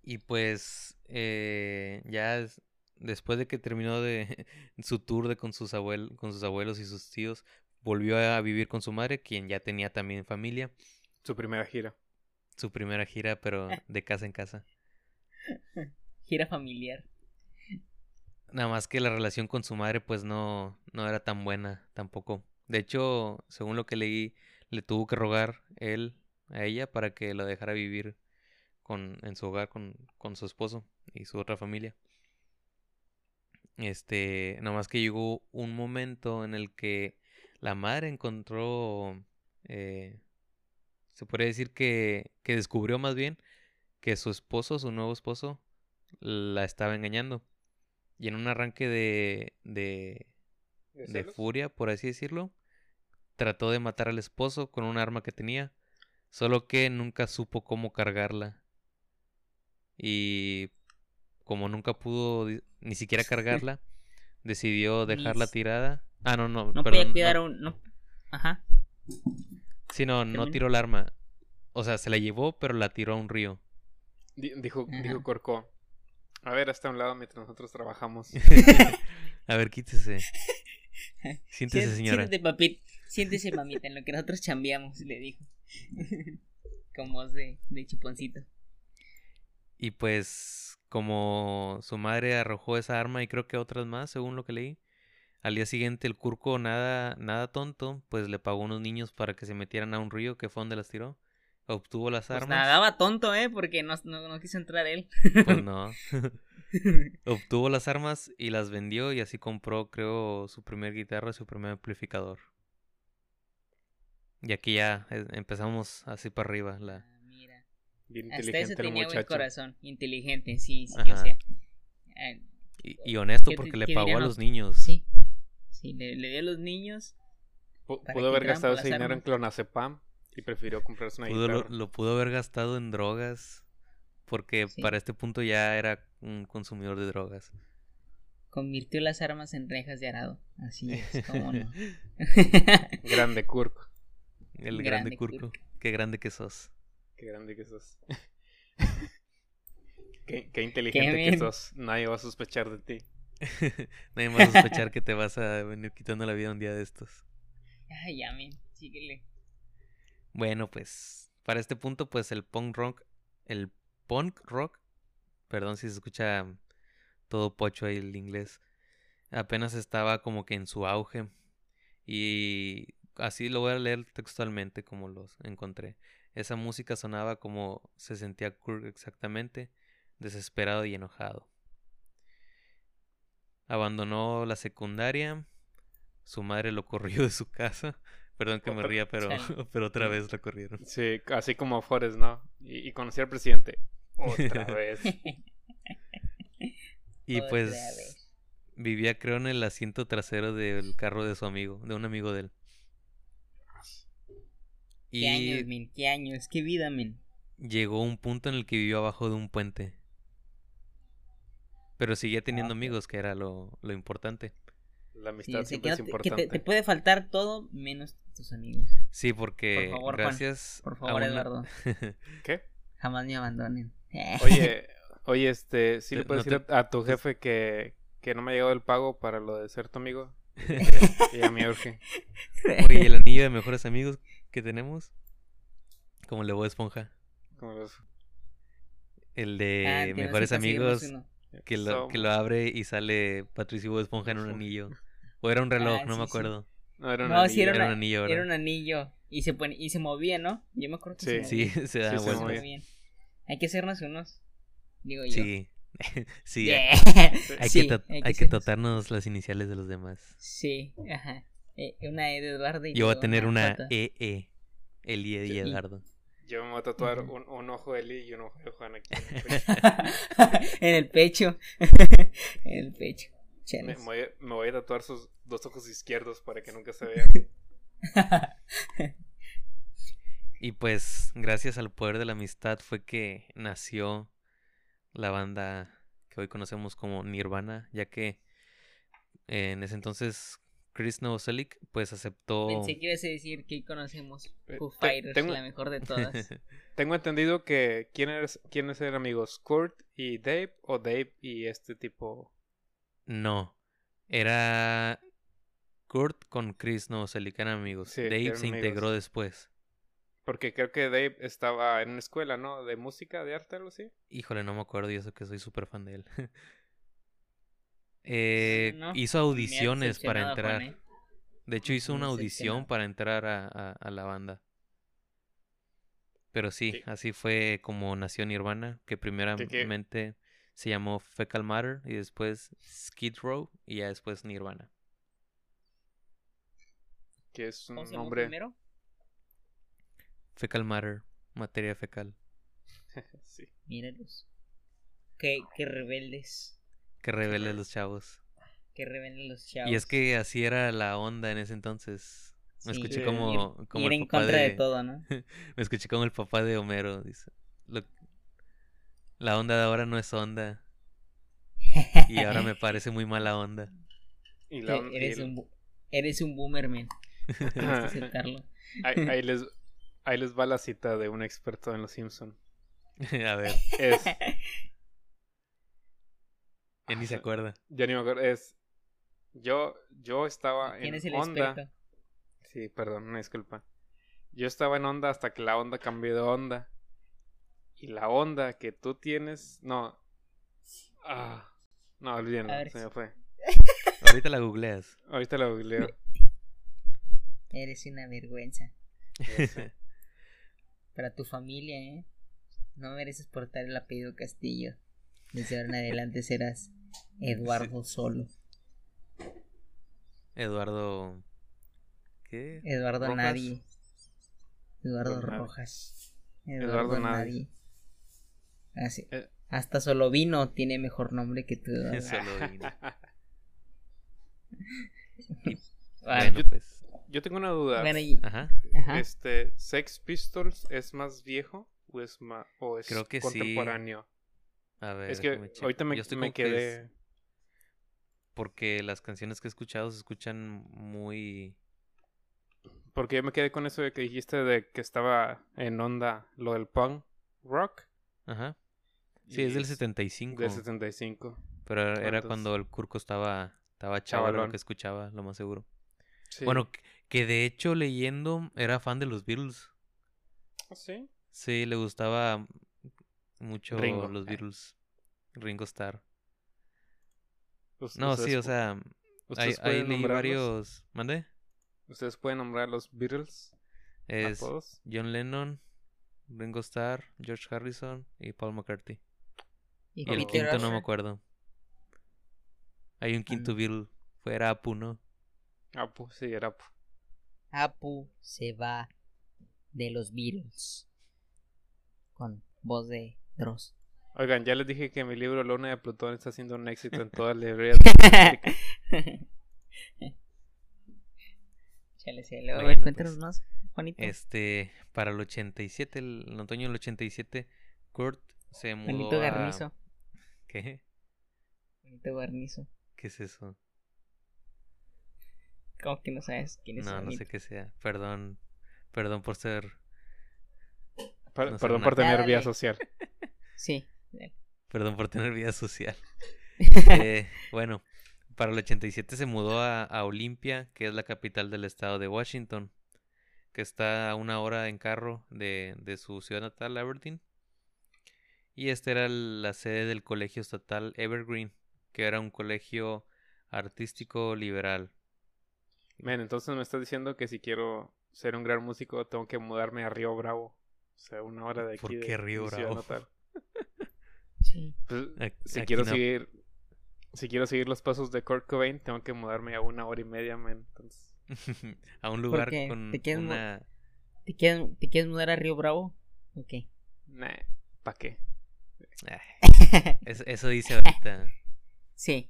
Y pues eh, ya es- después de que terminó de su tour de con sus abuelos, con sus abuelos y sus tíos, volvió a vivir con su madre, quien ya tenía también familia, Su primera gira. su primera gira, pero de casa en casa. gira familiar. Nada más que la relación con su madre pues no, no era tan buena tampoco. De hecho, según lo que leí, le tuvo que rogar él a ella para que la dejara vivir con, en su hogar con, con su esposo y su otra familia. Este, nada más que llegó un momento en el que la madre encontró, eh, se puede decir que, que descubrió más bien que su esposo, su nuevo esposo, la estaba engañando. Y en un arranque de, de, ¿De de furia, por así decirlo, trató de matar al esposo con un arma que tenía, solo que nunca supo cómo cargarla. Y como nunca pudo ni siquiera cargarla, decidió dejarla tirada. Ah, no, no, No perdón, podía cuidar no. a un. No. Ajá. Sí, no, no tiró el arma. O sea, se la llevó, pero la tiró a un río. Di- Dijo, Ajá. dijo Corco. A ver, hasta un lado mientras nosotros trabajamos. a ver, quítese. Siéntese, Siént- señora. Siéntese, papi. Siéntese, mamita, en lo que nosotros chambeamos, le dijo. Con voz de, de chuponcito. Y pues, como su madre arrojó esa arma y creo que otras más, según lo que leí, al día siguiente el curco, nada, nada tonto, pues le pagó unos niños para que se metieran a un río que fue donde las tiró. Obtuvo las Pues armas. nadaba tonto, ¿eh? Porque no, no, no quiso entrar él. Pues no. Obtuvo las armas y las vendió y así compró, creo, su primer guitarra y su primer amplificador. Y aquí ya eh, empezamos así para arriba. La... Bien Hasta eso inteligente el tenía buen muchacho. corazón. Inteligente, sí, sí, Ajá. o sea. eh, Y, y honesto ¿Qué- porque le dirían pagó a los- niños. sí. Sí, le, le dio a los niños. Pudo haber gastado ese dinero en clonazepam y prefirió comprarse una Pudo, lo, guitarra. lo pudo haber gastado en drogas. Porque Sí. para este punto ya era un consumidor de drogas. Convirtió las armas en rejas de arado. Así es, cómo no. Grande Kurk. El grande, Grande curco. Qué grande que sos. Qué grande que sos. qué, qué inteligente que sos. Nadie va a sospechar de ti. Nadie más sospechar que te vas a venir quitando la vida un día de estos. Ay, ya, men, síguele. Bueno, pues para este punto, pues el punk rock, el punk rock, perdón si se escucha todo pocho ahí el inglés, apenas estaba como que en su auge. Y así lo voy a leer textualmente como los encontré. Esa música sonaba como se sentía Kurt exactamente, desesperado y enojado. Abandonó la secundaria, su madre lo corrió de su casa. Perdón que me ría, pero, pero otra vez lo corrieron. Sí, así como Forrest, ¿no? Y, y conocí al presidente. Otra vez. Y Otra pues vez. vivía creo en el asiento trasero del carro de su amigo, de un amigo de él. ¿Qué años, men? ¿Qué años? ¿Qué vida, men? llegó un punto en el que vivió abajo de un puente. Pero seguía teniendo ok. amigos, que era lo, lo importante. La Sí, amistad sea, siempre que, es no te, que importante. te, te puede faltar todo menos tus amigos. Sí, porque Por favor, Juan, Por a favor, una- Eduardo. ¿Qué? Jamás me abandonen. Oye, oye, este, ¿sí le puedes decir a, a tu jefe que, que no me ha llegado el pago para lo de ser tu amigo? Y ya me urge. Oye, el anillo de mejores amigos que tenemos. Como el de Bob Esponja. Como los- El de Ah, mejores amigos que lo, que lo abre y sale Patricio Bob Esponja en un anillo. O era un reloj, Ah, no sí, me sí. acuerdo. No, era un No, sí, anillo. era Era un una- anillo, Era ¿verdad? un anillo. Y se, pone, y se movía, ¿no? Yo me acuerdo que se Sí. movía. Sí, se da Sí, se Se vuelta. Hay que hacernos unos. Digo yo. Sí. sí, Yeah. hay, Sí, que, hay que hay que tatuarnos las iniciales de los demás. Sí, ajá. Eh, una E de Eduardo y Yo voy a tener una. EE. Eli y Sí. Eduardo. Yo me voy a tatuar un, un ojo de Eli y un ojo de Juan aquí. en el pecho. en el pecho. en el pecho. me, voy, a- me voy a tatuar sus dos ojos izquierdos para que nunca se vean. Y pues, gracias al poder de la amistad fue que nació la banda que hoy conocemos como Nirvana, ya que eh, en ese entonces Chris Novoselic pues aceptó... Pensé que ibas a decir que conocemos Eh, Foo te- Fighters, tengo- la mejor de todas. Tengo entendido que ¿quién eres, quiénes eran amigos? ¿Kurt y Dave o Dave y este tipo? no, era Kurt con Chris Novoselic, eran amigos. Sí, Dave eran se amigos. integró después. Porque creo que Dave estaba en una escuela, ¿no? De música, de arte, algo así. Híjole, no me acuerdo y eso que soy súper fan de él. Eh, No, hizo audiciones para entrar. Juan, ¿eh? De hecho, hizo una audición para entrar a, a- a la banda. Pero sí, Sí. así fue como nació Nirvana, que primeramente se llamó Fecal Matter y después Skid Row y ya después Nirvana. Que es un ¿Cómo se llamó nombre. primero? Fecal Matter, materia fecal. sí. Míralos. Qué, qué rebeldes. Que revele los chavos. Qué rebeldes los chavos. Y es que así era la onda en ese entonces. Me Sí, escuché como, Ir, como ir el en papá contra de... de, todo, ¿no? Me escuché como el papá de Homero. Dice, "Lo- la onda de ahora no es onda. Y ahora me parece muy mala onda. Y la, Eh, eres, y el- un, bu- eres un boomer, man. Tienes que aceptarlo. ahí, ahí les, ahí les va la cita de un experto en los Simpson. A ver, Es, ya ni se acuerda. ya ni me acuerdo, es, yo, yo estaba ¿Quién en es el onda. experto? Sí, perdón, una disculpa. Yo estaba en onda hasta que la onda cambió de onda. Y la onda que tú tienes, no. Ah, no, olvídenlo, se me fue. Ahorita la googleas. Ahorita la googleo. Eres una vergüenza. Para tu familia, ¿eh? No mereces portar el apellido Castillo. Desde ahora en adelante serás Eduardo Solo. Eduardo. ¿Qué? Eduardo Rojas. Nadie. Eduardo. Rojas. Eduardo Eduardo, Nadie. Nadie. Así. Eh. Hasta solo vino tiene mejor nombre que tú. Eduardo. Solo vino. Ah, Bueno, yo- pues. Yo tengo una duda. bueno, y- Ajá. ajá. Este, Sex Pistols es más viejo o es más o es Creo que sí. A ver. es que ahorita me, que quedé. Porque las canciones que he escuchado se escuchan muy. Porque yo me quedé con eso de que dijiste de que estaba en onda lo del punk rock. Ajá. Sí, y es del 75. Del 75. Pero era Entonces- cuando el Curco estaba, estaba chaval, lo que escuchaba, lo más seguro. Sí. Bueno, que- que de hecho leyendo era fan de los Beatles. ¿Ah, sí. Sí, le gustaba mucho Ringo. los Beatles. Ringo Starr. Pues, No, sí, o sea, leí nombrarlos. varios... ¿Mande? ¿Ustedes pueden nombrar los Beatles? Es. John Lennon, Ringo Starr, George Harrison y Paul McCartney. Y, Y el quinto no me acuerdo. Hay un quinto Beatle. Fuera Apu, ¿no? Apu, sí, era Apu. Apu se va de los Beatles. Con voz de Dross. Oigan, ya les dije que mi libro Luna de Plutón está siendo un éxito en todas las librerías. Chale, sí, luego, a ver, cuéntanos pues, más, Juanito. Este, para el 87, el, el otoño del 87, Kurt se mudó Juanito a... Garnizo. ¿Qué? Juanito Garnizo. ¿Qué es eso? ¿Cómo que no sabes quién es No, no sé qué sea. Perdón. Perdón por ser... Per- No sé, Perdón por tener vía social. Sí. Perdón por tener vida social. Eh, bueno, para el 87 se mudó a, a Olympia, que es la capital del estado de Washington, que está a una hora en carro de, de su ciudad natal, Aberdeen. Y esta era la sede del colegio estatal Evergreen, que era un colegio artístico liberal. Men, entonces me estás diciendo que si quiero ser un gran músico tengo que mudarme a Río Bravo. O sea, una hora de aquí. ¿Por de- qué Río de ciudad Bravo? natal. Sí. Pues, si aquí quiero no. seguir si quiero seguir los pasos de Kurt Cobain tengo que mudarme a una hora y media entonces a un lugar qué? con ¿Te quieres una... ¿Te quieres, ¿Te quieres mudar a Río Bravo? Ok. nah, ¿pa qué? Ay, es- eso dice ahorita. sí.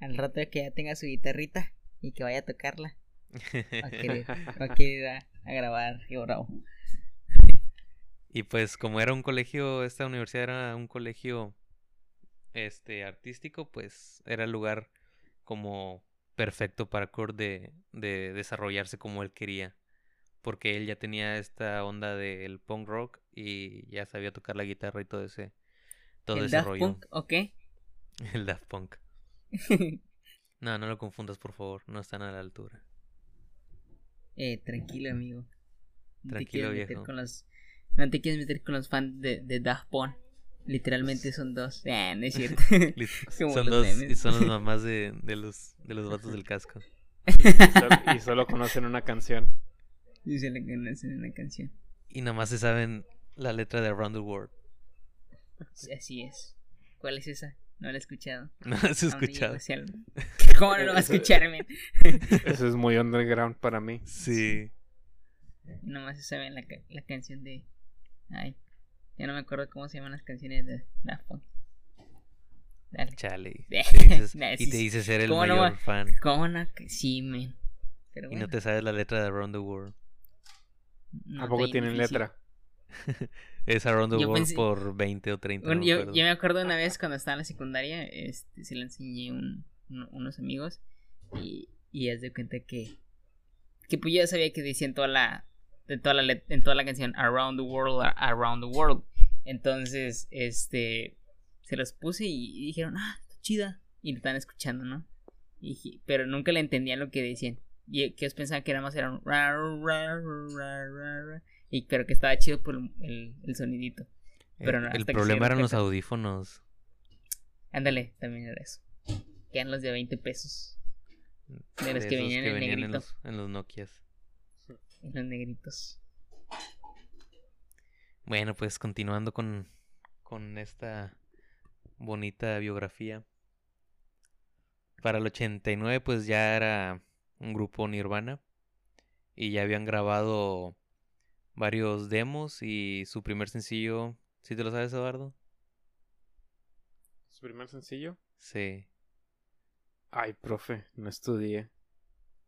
Al rato de que ya tenga su guitarrita y que vaya a tocarla. Va a querer, va a, querer ir a, a grabar Río Bravo. Y pues como era un colegio, esta universidad era un colegio este artístico, pues era el lugar como perfecto para Kurt de, de desarrollarse como él quería. Porque él ya tenía esta onda del punk rock y ya sabía tocar la guitarra y todo ese todo ¿El ese Daft rollo. Punk? Ok. El Daft Punk. No, no lo confundas, por favor, no están a la altura. eh, tranquilo, amigo. No te Tranquilo, meter viejo. con. No te quieres meter con los fans de, de Daft Punk. Literalmente son dos. No es cierto. Son los dos, y son las mamás de, de los de los vatos del casco. y, solo, y solo conocen una canción la que no es una canción. Y nomás se saben la letra de Around the World. Sí, Así es. ¿Cuál es esa? No la he escuchado. No has Aún no escuchado. ¿Cómo no lo va a escuchar, men? eso es muy underground para mí Sí. Nomás se sabe la, la canción de. Ay, ya no me acuerdo cómo se llaman las canciones de Daft Punk. Dale. Chale. Te dices- nah, y te dices ser el ¿cómo no mayor va- fan. ¿Cómo no? Sí, men. Pero Y bueno, no te sabes la letra de Around the World. no ¿A poco tienen difícil. letra? Es Around the Yo World pensé- por 20 o 30. Bueno, yo, me acuerdo una vez cuando estaba en la secundaria, este, se la enseñé un, un- unos amigos y, y haz de cuenta que, que pues yo ya sabía que decían toda la, de toda la en toda la canción Around the World, Around the World. Entonces, este, se los puse y, y dijeron, ah, está chida. Y lo estaban escuchando, ¿no? Y pero nunca le entendían lo que decían. Y que ellos pensaban que nada más era un ra, ra, ra, y pero que estaba chido por el, sonidito. pero no, el, el que problema eran los audífonos. Ándale, también era eso. Que eran los de 20 pesos. De los que venían en venían en los, en los Nokias. En los negritos. Bueno, pues continuando con, con esta bonita biografía. Para el 89 pues ya era un grupo Nirvana y ya habían grabado varios demos y su primer sencillo, ¿sí te lo sabes Eduardo? ¿Su primer sencillo? Sí, Ay, profe, no estudié.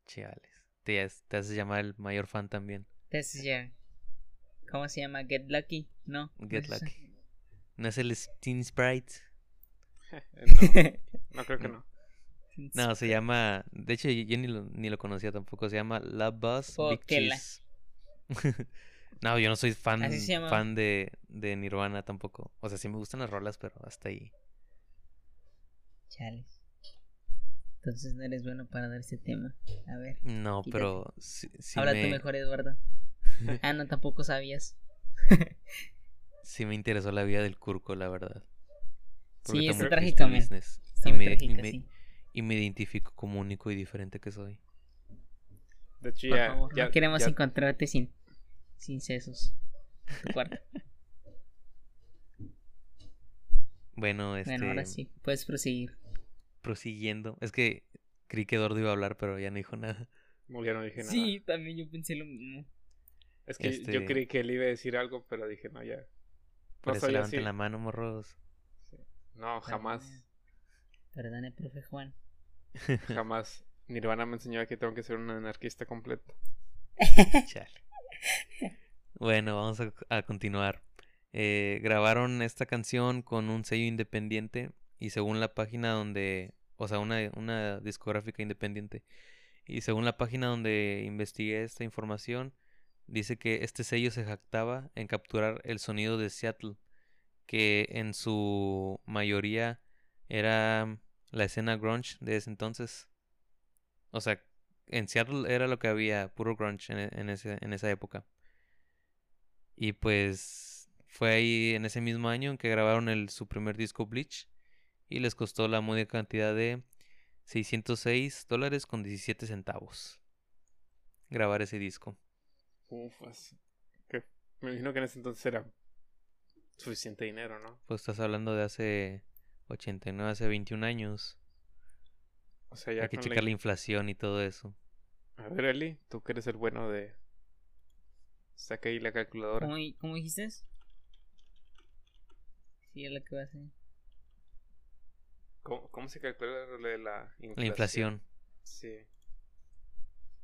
chales. Te, te haces llamar el mayor fan también. Entonces ya. ¿Cómo se llama? Get Lucky. No. Get no es Lucky. ¿No es el Teen Sprite? Eh, no, no creo que no. No, se llama. De hecho, yo ni lo, ni lo conocía tampoco. Se llama Love Buzz Oh, Big Cheese. no, yo no soy fan, fan de, de Nirvana tampoco. O sea, sí me gustan las rolas, pero hasta ahí. Chales. Entonces no eres bueno para dar ese tema. A ver. No, Quítate. pero sí, sí Habla me, tú mejor, Eduardo. Ah, no, tampoco sabías. sí me interesó la vida del Curco, la verdad. Porque Sí, está trágica, business. Está y, muy me, y, trágica, me, sí. y me identifico como único y diferente que soy. De hecho, Por ya, favor, ya- no queremos ya- encontrarte sin, sin sesos. en tu cuarto. Bueno, este. Bueno, ahora sí, puedes proseguir. Prosiguiendo. Es que creí que Dordo iba a hablar, pero ya no dijo nada. ya no dije nada. Sí, también yo pensé lo mismo. Es que Este- yo creí que él iba a decir algo, pero dije, no, ya. Por No eso levanten la mano, morros. No, jamás, Perdone, profe Juan. jamás. Nirvana me enseñó que tengo que ser un anarquista completo. Chale. Bueno, vamos a, a continuar. Eh, grabaron esta canción con un sello independiente y según la página donde, o sea, una, una discográfica independiente. Y según la página donde investigué esta información, dice que este sello se jactaba en capturar el sonido de Seattle, que en su mayoría era la escena grunge de ese entonces. O sea, en Seattle era lo que había, puro grunge en, ese, en esa época. Y pues fue ahí en ese mismo año en que grabaron el, su primer disco Bleach y les costó la módica cantidad de 606 dólares con 17 centavos grabar ese disco. Ufas. Que me imagino que en ese entonces era suficiente dinero, ¿no? Pues estás hablando de hace 89, hace 21 años. O sea, ya Hay que checar la inflación y todo eso. A ver, Eli, tú que eres el bueno de... Saca ahí la calculadora. ¿Cómo, cómo dijiste? Sí, es lo que va a hacer. ¿Cómo, cómo se calcula de la inflación? La inflación. Sí.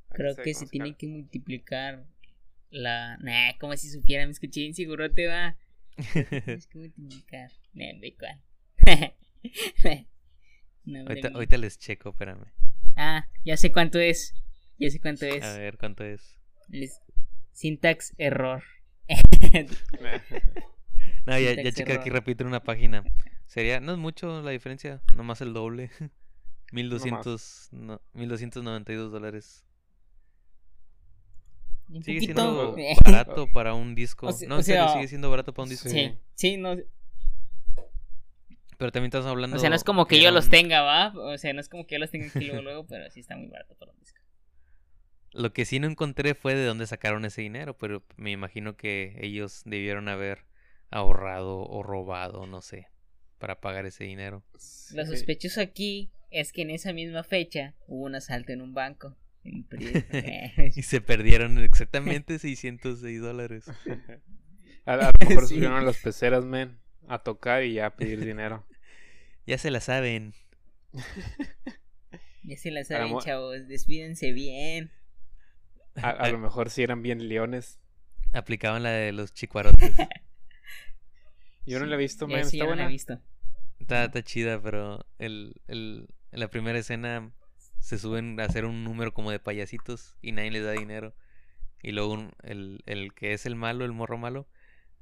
Creo que se tiene que multiplicar la... Nah, como si supiera, me escuché insegurote, va. Tienes que multiplicar. Nah, ve cuál. No, ahorita, ahorita les checo, espérame. Ah, ya sé cuánto es. Ya sé cuánto es. A ver cuánto es. Les- Syntax error. No, ya, Syntax ya chequé aquí repito una página. Sería, no es mucho la diferencia, nomás el doble. 1200, no, 1292 dólares. Un Sigue poquito. siendo barato para un disco. O no, o en serio, sea, sigue siendo barato para un disco. Sí, sí, no. Pero también estamos hablando. O sea, no es como que yo los tenga, ¿va? O sea, no es como que yo los tenga aquí luego, luego, pero sí está muy barato para un disco. Lo que sí no encontré fue de dónde sacaron ese dinero, pero me imagino que ellos debieron haber ahorrado o robado, no sé, para pagar ese dinero. Lo Sí. sospechoso aquí es que en esa misma fecha hubo un asalto en un banco. En periodo. Y se perdieron exactamente 606 dólares. A, lo mejor Sí. subieron a las peceras, men, a tocar y ya a pedir dinero. Ya se la saben. ya se la saben, chavos. Despídense bien. A, a lo mejor si eran bien leones. Aplicaban la de los chicuarotes. Yo no la he visto, men, sí, está ya no la buena. he visto. Está, está chida, pero el, el, en la primera escena se suben a hacer un número como de payasitos y nadie les da dinero. Y luego un- el, el que es el malo, el morro malo,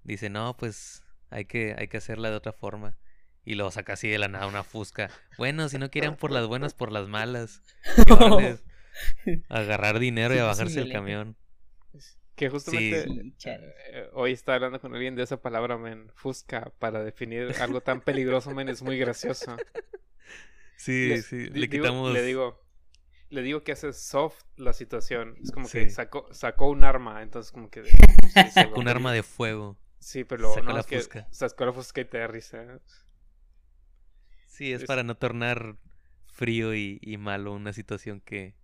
dice, no, pues hay que, hay que hacerla de otra forma. Y luego saca así de la nada una fusca. Bueno, si no quieren por las buenas, por las malas. Y órale, a agarrar dinero y a bajarse el camión. Que justamente Sí, chale. eh, hoy estaba hablando con alguien de esa palabra, men, fusca, para definir algo tan peligroso, men, es muy gracioso. Sí, Le- sí, le digo- quitamos... le digo, le digo que hace soft la situación. Es como Sí. que sacó, sacó un arma, entonces como que... sí, se un arma de fuego. Sí, pero luego, sacó no, la es que fusca. sacó la fusca y te da risa. Sí, es Es- para no tornar frío y, y malo una situación que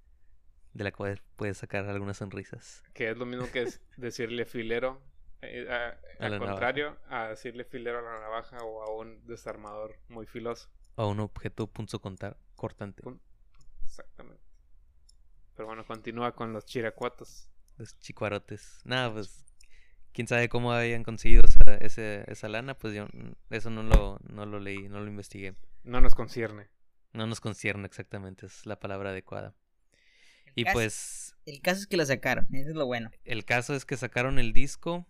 de la cual puedes sacar algunas sonrisas. Que es lo mismo que es decirle filero. eh, a- A al navaja. contrario, a decirle filero a la navaja o a un desarmador muy filoso. O un objeto punzo cortante. Exactamente. Pero bueno, continúa con los chiracuatos. Los chicuarotes. Nada, pues. Quién sabe cómo habían conseguido esa, ese- esa lana, pues yo eso no lo, no lo leí, no lo investigué. No nos concierne. No nos concierne exactamente, es la palabra adecuada. El Y caso- pues El caso es que lo sacaron, eso es lo bueno. el caso es que sacaron el disco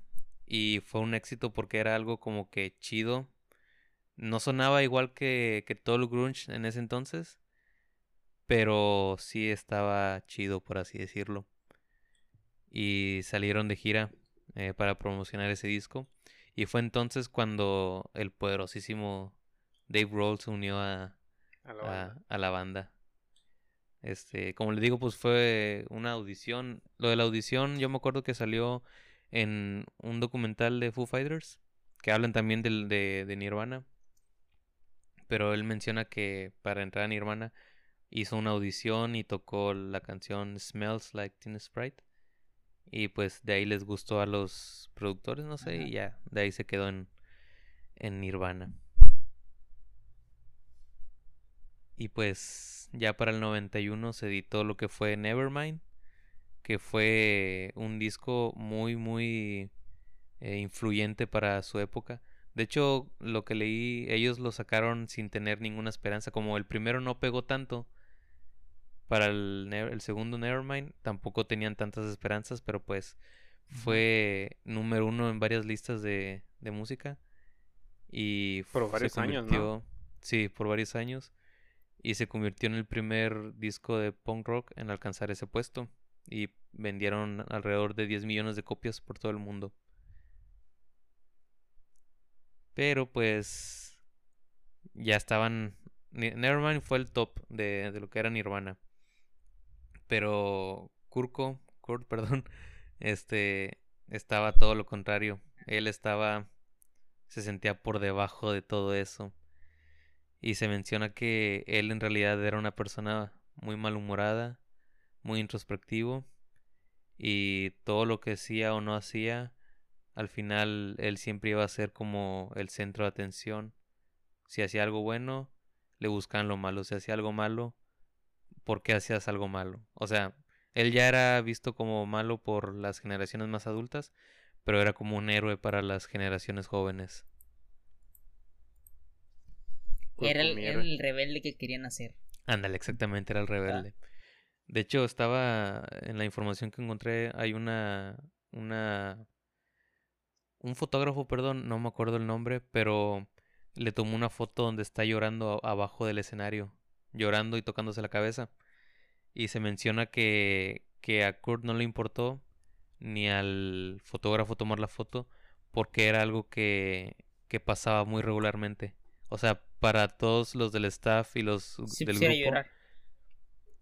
y fue un éxito porque era algo como que chido. No sonaba igual que, que todo el grunge en ese entonces, pero sí estaba chido, por así decirlo. Y salieron de gira eh, para promocionar ese disco. Y fue entonces cuando el poderosísimo Dave Grohl se unió a, A la a, banda. a la banda. Este, como les digo, pues fue una audición. Lo de la audición, yo me acuerdo que salió en un documental de Foo Fighters, que hablan también de, de Nirvana. Pero él menciona que para entrar a Nirvana hizo una audición y tocó la canción Smells Like Teen Sprite. Y pues de ahí les gustó a los productores, no sé, y ya, de ahí se quedó en, en Nirvana. Y pues ya para el 91 se editó lo que fue Nevermind, que fue un disco muy, muy eh, influyente para su época. De hecho, lo que leí, ellos lo sacaron sin tener ninguna esperanza. Como el primero no pegó tanto, para el, el segundo Nevermind tampoco tenían tantas esperanzas, pero pues fue número uno en varias listas de, de música. Y por varios años, ¿no? Sí, por varios años y se convirtió en el primer disco de punk rock en alcanzar ese puesto y vendieron alrededor de 10 millones de copias por todo el mundo. Pero pues ya estaban... Nevermind fue el top de, de lo que era Nirvana. Pero Kurko, Kurt, perdón, este estaba todo lo contrario. Él estaba se sentía por debajo de todo eso y se menciona que él en realidad era una persona muy malhumorada, muy introspectivo y todo lo que hacía o no hacía, al final él siempre iba a ser como el centro de atención. Si hacía algo bueno, le buscaban lo malo. Si hacía algo malo, ¿por qué hacías algo malo? O sea, él ya era visto como malo por las generaciones más adultas, pero era como un héroe para las generaciones jóvenes. Era el, rebelde que querían hacer. Ándale, exactamente, era el rebelde. De hecho, estaba en la información que encontré, hay una, una, un fotógrafo, perdón, no me acuerdo el nombre, pero le tomó una foto donde está llorando abajo del escenario, llorando y tocándose la cabeza. Y se menciona que, que a Kurt no le importó ni al fotógrafo tomar la foto porque era algo que, que pasaba muy regularmente. O sea, para todos los del staff y los del grupo. Llorar.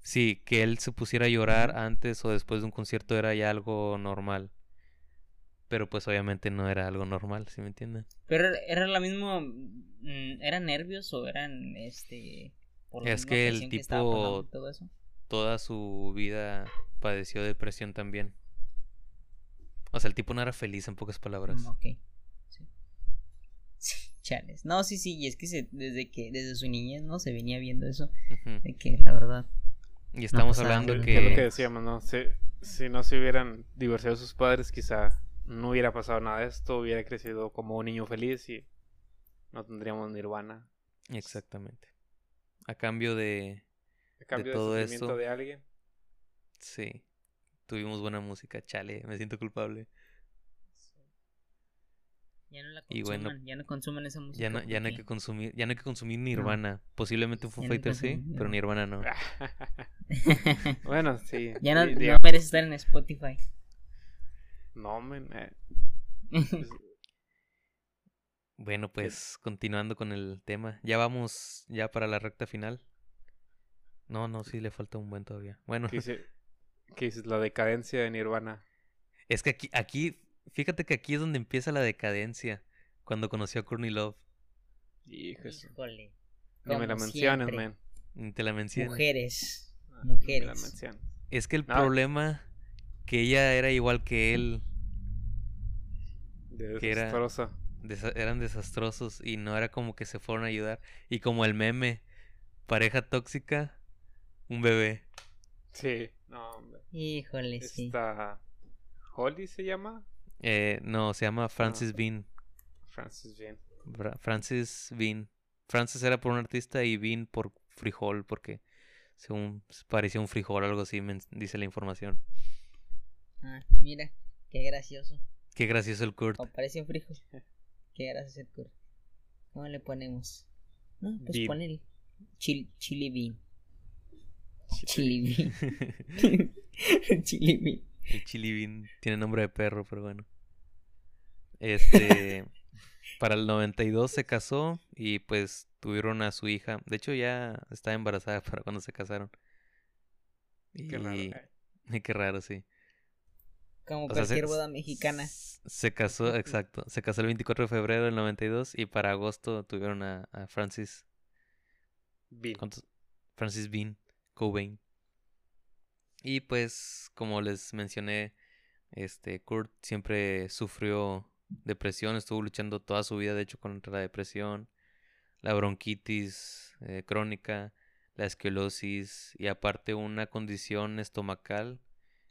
Sí, que él se pusiera a llorar antes o después de un concierto era ya algo normal. Pero pues obviamente no era algo normal, ¿sí me entienden? Pero era lo mismo, mm, ¿eran nervios o eran este... es que el tipo todo eso? toda su vida padeció depresión también. O sea, el tipo no era feliz en pocas palabras. Mm. Chales. No, sí, sí, y es que desde que desde su niñez, ¿no? Se venía viendo eso. De que la verdad. Y estamos hablando que. Es lo que decíamos, ¿no? Si, si no se hubieran divorciado sus padres, quizá no hubiera pasado nada de esto, hubiera crecido como un niño feliz y no tendríamos nirvana. Exactamente. A cambio de. A cambio de, todo eso. de alguien. Sí. Tuvimos buena música, chale, me siento culpable. Ya no la consuman, ya no consuman esa música. Ya no, ya no hay que consumir, ya no hay que consumir Nirvana. Posiblemente Foo Fighters sí, pero Nirvana no. bueno, sí. Ya no, no merece estar en Spotify. No, men. Eh. bueno, pues continuando con el tema. Ya vamos ya para la recta final. No, no, sí le falta un buen todavía. Bueno. ¿Qué dices? ¿Qué dices? La decadencia de Nirvana. Es que aquí, aquí Fíjate que aquí es donde empieza la decadencia. Cuando conoció a Courtney Love. Híjole. Ni me la menciones, man. Ni te la menciones. Mujeres. Ah, Mujeres. es que el problema que ella era igual que él. Que era, eran desastrosos y no era como que se fueron a ayudar. Y como el meme, pareja tóxica, un bebé. Sí, no, hombre. Híjole, sí. Holly se llama. Eh, no, se llama Francis no. Bean. Francis Bean. Francis Bean. Francis era por un artista y Bean por frijol, porque según parecía un frijol, algo así, me dice la información. Ah, mira, qué gracioso. Qué gracioso el Kurt. O parece un frijol. Qué gracioso el Kurt. ¿Cómo le ponemos? No, pues bean. el chili bean. Chili bean. chili bean. El chili bean tiene nombre de perro, pero bueno. Este, para el 92 se casó y pues tuvieron a su hija. De hecho ya estaba embarazada para cuando se casaron. Y... Qué raro. eh. Qué raro, sí. Como O sea, cualquier se- boda mexicana. Se casó, exacto. Se casó el 24 de febrero del 92 y para agosto tuvieron a, a Francis. ¿Cuántos? Francis Bean Cobain. Y pues, como les mencioné, este Kurt siempre sufrió depresión, estuvo luchando toda su vida, de hecho, contra la depresión, la bronquitis eh, crónica, la esquilosis y aparte una condición estomacal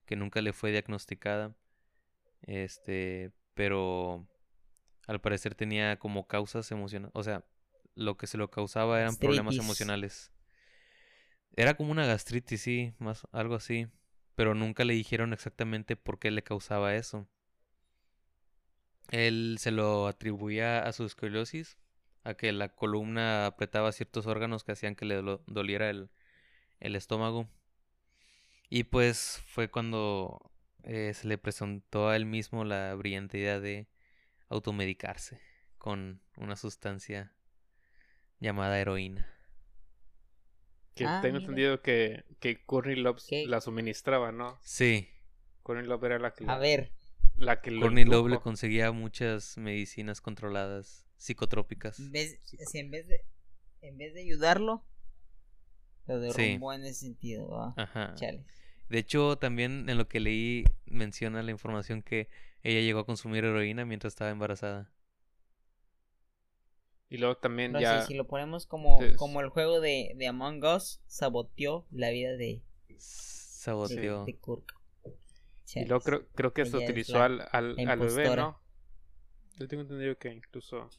que nunca le fue diagnosticada. Este, pero al parecer tenía como causas emocionales, o sea, lo que se lo causaba eran problemas emocionales. Era como una gastritis, sí, más algo así, pero nunca le dijeron exactamente por qué le causaba eso. Él se lo atribuía a su escoliosis, a que la columna apretaba ciertos órganos que hacían que le do- doliera el, el estómago. Y pues fue cuando eh, se le presentó a él mismo la brillante idea de automedicarse con una sustancia llamada heroína. Que Ah, tengo mira. entendido que, que Courtney Love ¿Qué? la suministraba, ¿no? Sí, Courtney Love era la que, A ver, la que lo Courtney Love le conseguía muchas medicinas controladas psicotrópicas. en vez, si en vez de en vez de ayudarlo, lo Sí. derrumbó en ese sentido. ¿va? Ajá. Chale. De hecho, también en lo que leí menciona la información que ella llegó a consumir heroína mientras estaba embarazada. Y luego también No ya... sé, si lo ponemos como, Des- como el juego de, de Among Us, saboteó la vida de, de, Saboteó. de Kirk. Y luego creo, creo que es utilizó la- al, al, al bebé. ¿no? Yo tengo entendido que incluso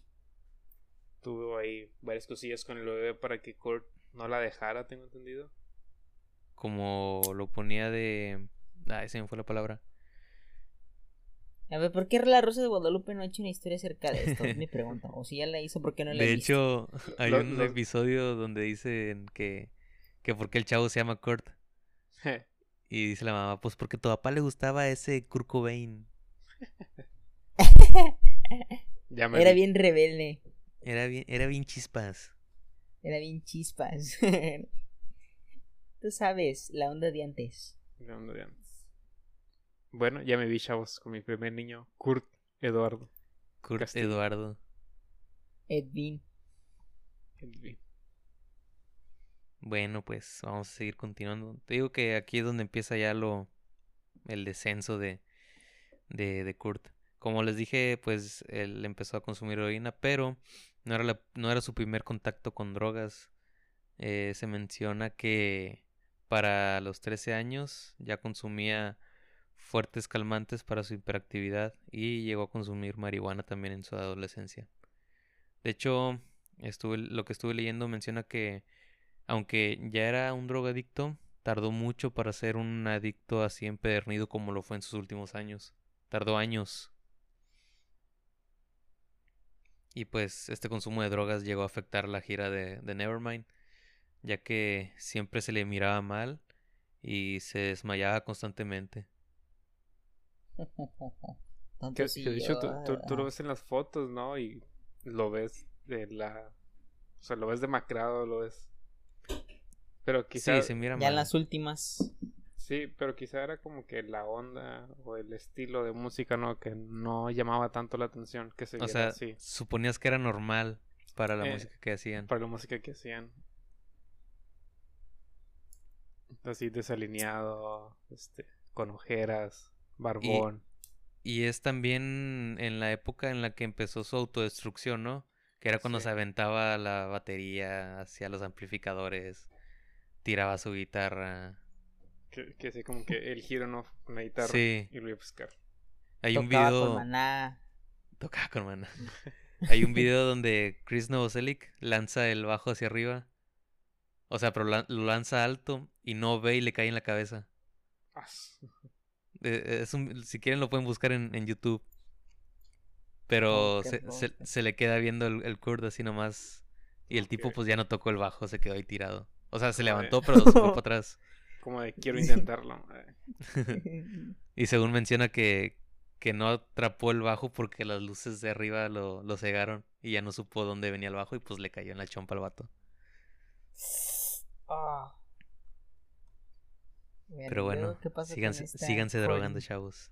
tuvo ahí varias cosillas con el bebé para que Kurt no la dejara, tengo entendido. Como lo ponía de... Ay, se me fue la palabra. A ver, ¿por qué la Rosa de Guadalupe no ha hecho una historia acerca de esto? Es mi pregunta. O si ya la hizo, ¿por qué no la he De visto? hecho, hay un episodio donde dicen que... Que porque el chavo se llama Kurt. Y dice la mamá, pues porque a tu papá le gustaba ese Kurt Cobain. ya me Era vi. bien rebelde. Era bien, era bien chispas. Era bien chispas. Tú sabes, la onda de antes. Ya ando bien. Bueno, ya me vi, chavos, con mi primer niño, Kurt Eduardo. Kurt Castillo. Eduardo. Edwin. Bueno, pues vamos a seguir continuando. Te digo que aquí es donde empieza ya lo el descenso de, de, de Kurt. Como les dije, pues él empezó a consumir heroína, pero no era, la- no era su primer contacto con drogas. Eh, se menciona que para los 13 años ya consumía fuertes calmantes para su hiperactividad y llegó a consumir marihuana también en su adolescencia. De hecho, estuve, lo que estuve leyendo menciona que aunque ya era un drogadicto, tardó mucho para ser un adicto así empedernido como lo fue en sus últimos años. Tardó años. Y pues este consumo de drogas llegó a afectar la gira de, de Nevermind, ya que siempre se le miraba mal y se desmayaba constantemente. Tanto Que, que de hecho tú, yo, tú- tú lo ah, ves en las fotos, ¿no? Y lo ves de la... O sea, lo ves demacrado, lo ves... Pero quizá... sí, se mira Ya en las últimas. Sí, pero quizá era como que la onda o el estilo de música, ¿no? Que no llamaba tanto la atención que se O sea, así. suponías que era normal para la Eh, música que hacían. Para la música que hacían. Así desalineado, este, con ojeras, barbón. Y es también en la época en la que empezó su autodestrucción, ¿no? Que era cuando Sí. se aventaba la batería hacia los amplificadores, tiraba su guitarra. Que, que así como que el giro, ¿no? Con la guitarra Sí. y lo iba a pescar. Hay un Tocaba video. con maná. Tocaba con maná. Hay un video donde Chris Novoselic lanza el bajo hacia arriba. O sea, pero lo lanza alto y no ve y le cae en la cabeza. Eh, Es un- si quieren lo pueden buscar en, en YouTube. Pero se, se- le queda viendo el, el Kurt así nomás. Y el tipo pues ya no tocó el bajo, se quedó ahí tirado. O sea, se levantó pero se fue para atrás. Como de quiero intentarlo. Y según menciona que, que no atrapó el bajo porque las luces de arriba lo, lo cegaron. Y ya no supo dónde venía el bajo y pues le cayó en la chompa al vato. Ah. Pero ¿y bueno, síganse, síganse drogando, chavos.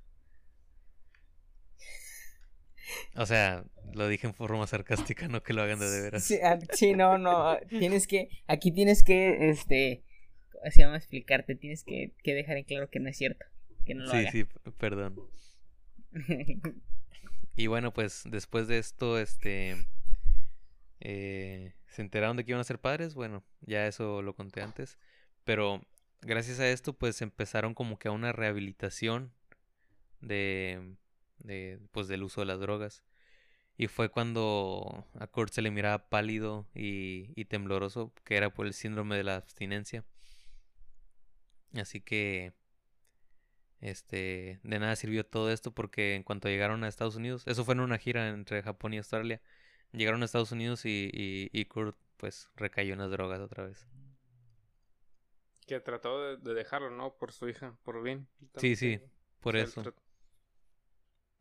O sea, lo dije en forma sarcástica, no que lo hagan de, de veras. Sí, ah, sí, no, no, tienes que, aquí tienes que, este, ¿cómo se llama? Explicarte, tienes que, que dejar en claro que no es cierto, que no lo Sí, haga. sí, perdón. Y bueno, pues después de esto, este, eh, se enteraron de que iban a ser padres. Bueno, ya eso lo conté antes. Pero gracias a esto, pues empezaron como que a una rehabilitación de, de, pues del uso de las drogas. Y fue cuando a Kurt se le miraba pálido y, y tembloroso, que era por el síndrome de la abstinencia. Así que, este, de nada sirvió todo esto porque en cuanto llegaron a Estados Unidos, eso fue en una gira entre Japón y Australia, llegaron a Estados Unidos y, y, y Kurt pues recayó en las drogas otra vez. Que trató de, de dejarlo, ¿no? Por su hija, por bien. Sí, sí, por O sea, el eso.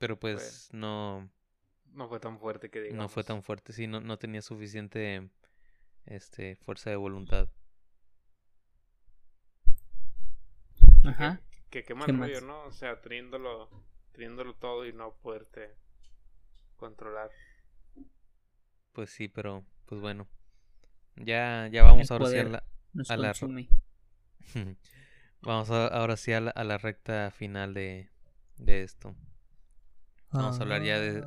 Pero pues no, No fue tan fuerte que digamos. no fue tan fuerte, sí, no, no tenía suficiente este, fuerza de voluntad. Ajá. Que qué mal ¿Qué rollo, más? ¿no? O sea, teniéndolo, teniéndolo todo y no poderte controlar. Pues sí, pero pues bueno. Ya, ya vamos El ahora sí a la, a la-. Vamos a- ahora sí a la, a la recta final de, de esto. Vamos a hablar ya de-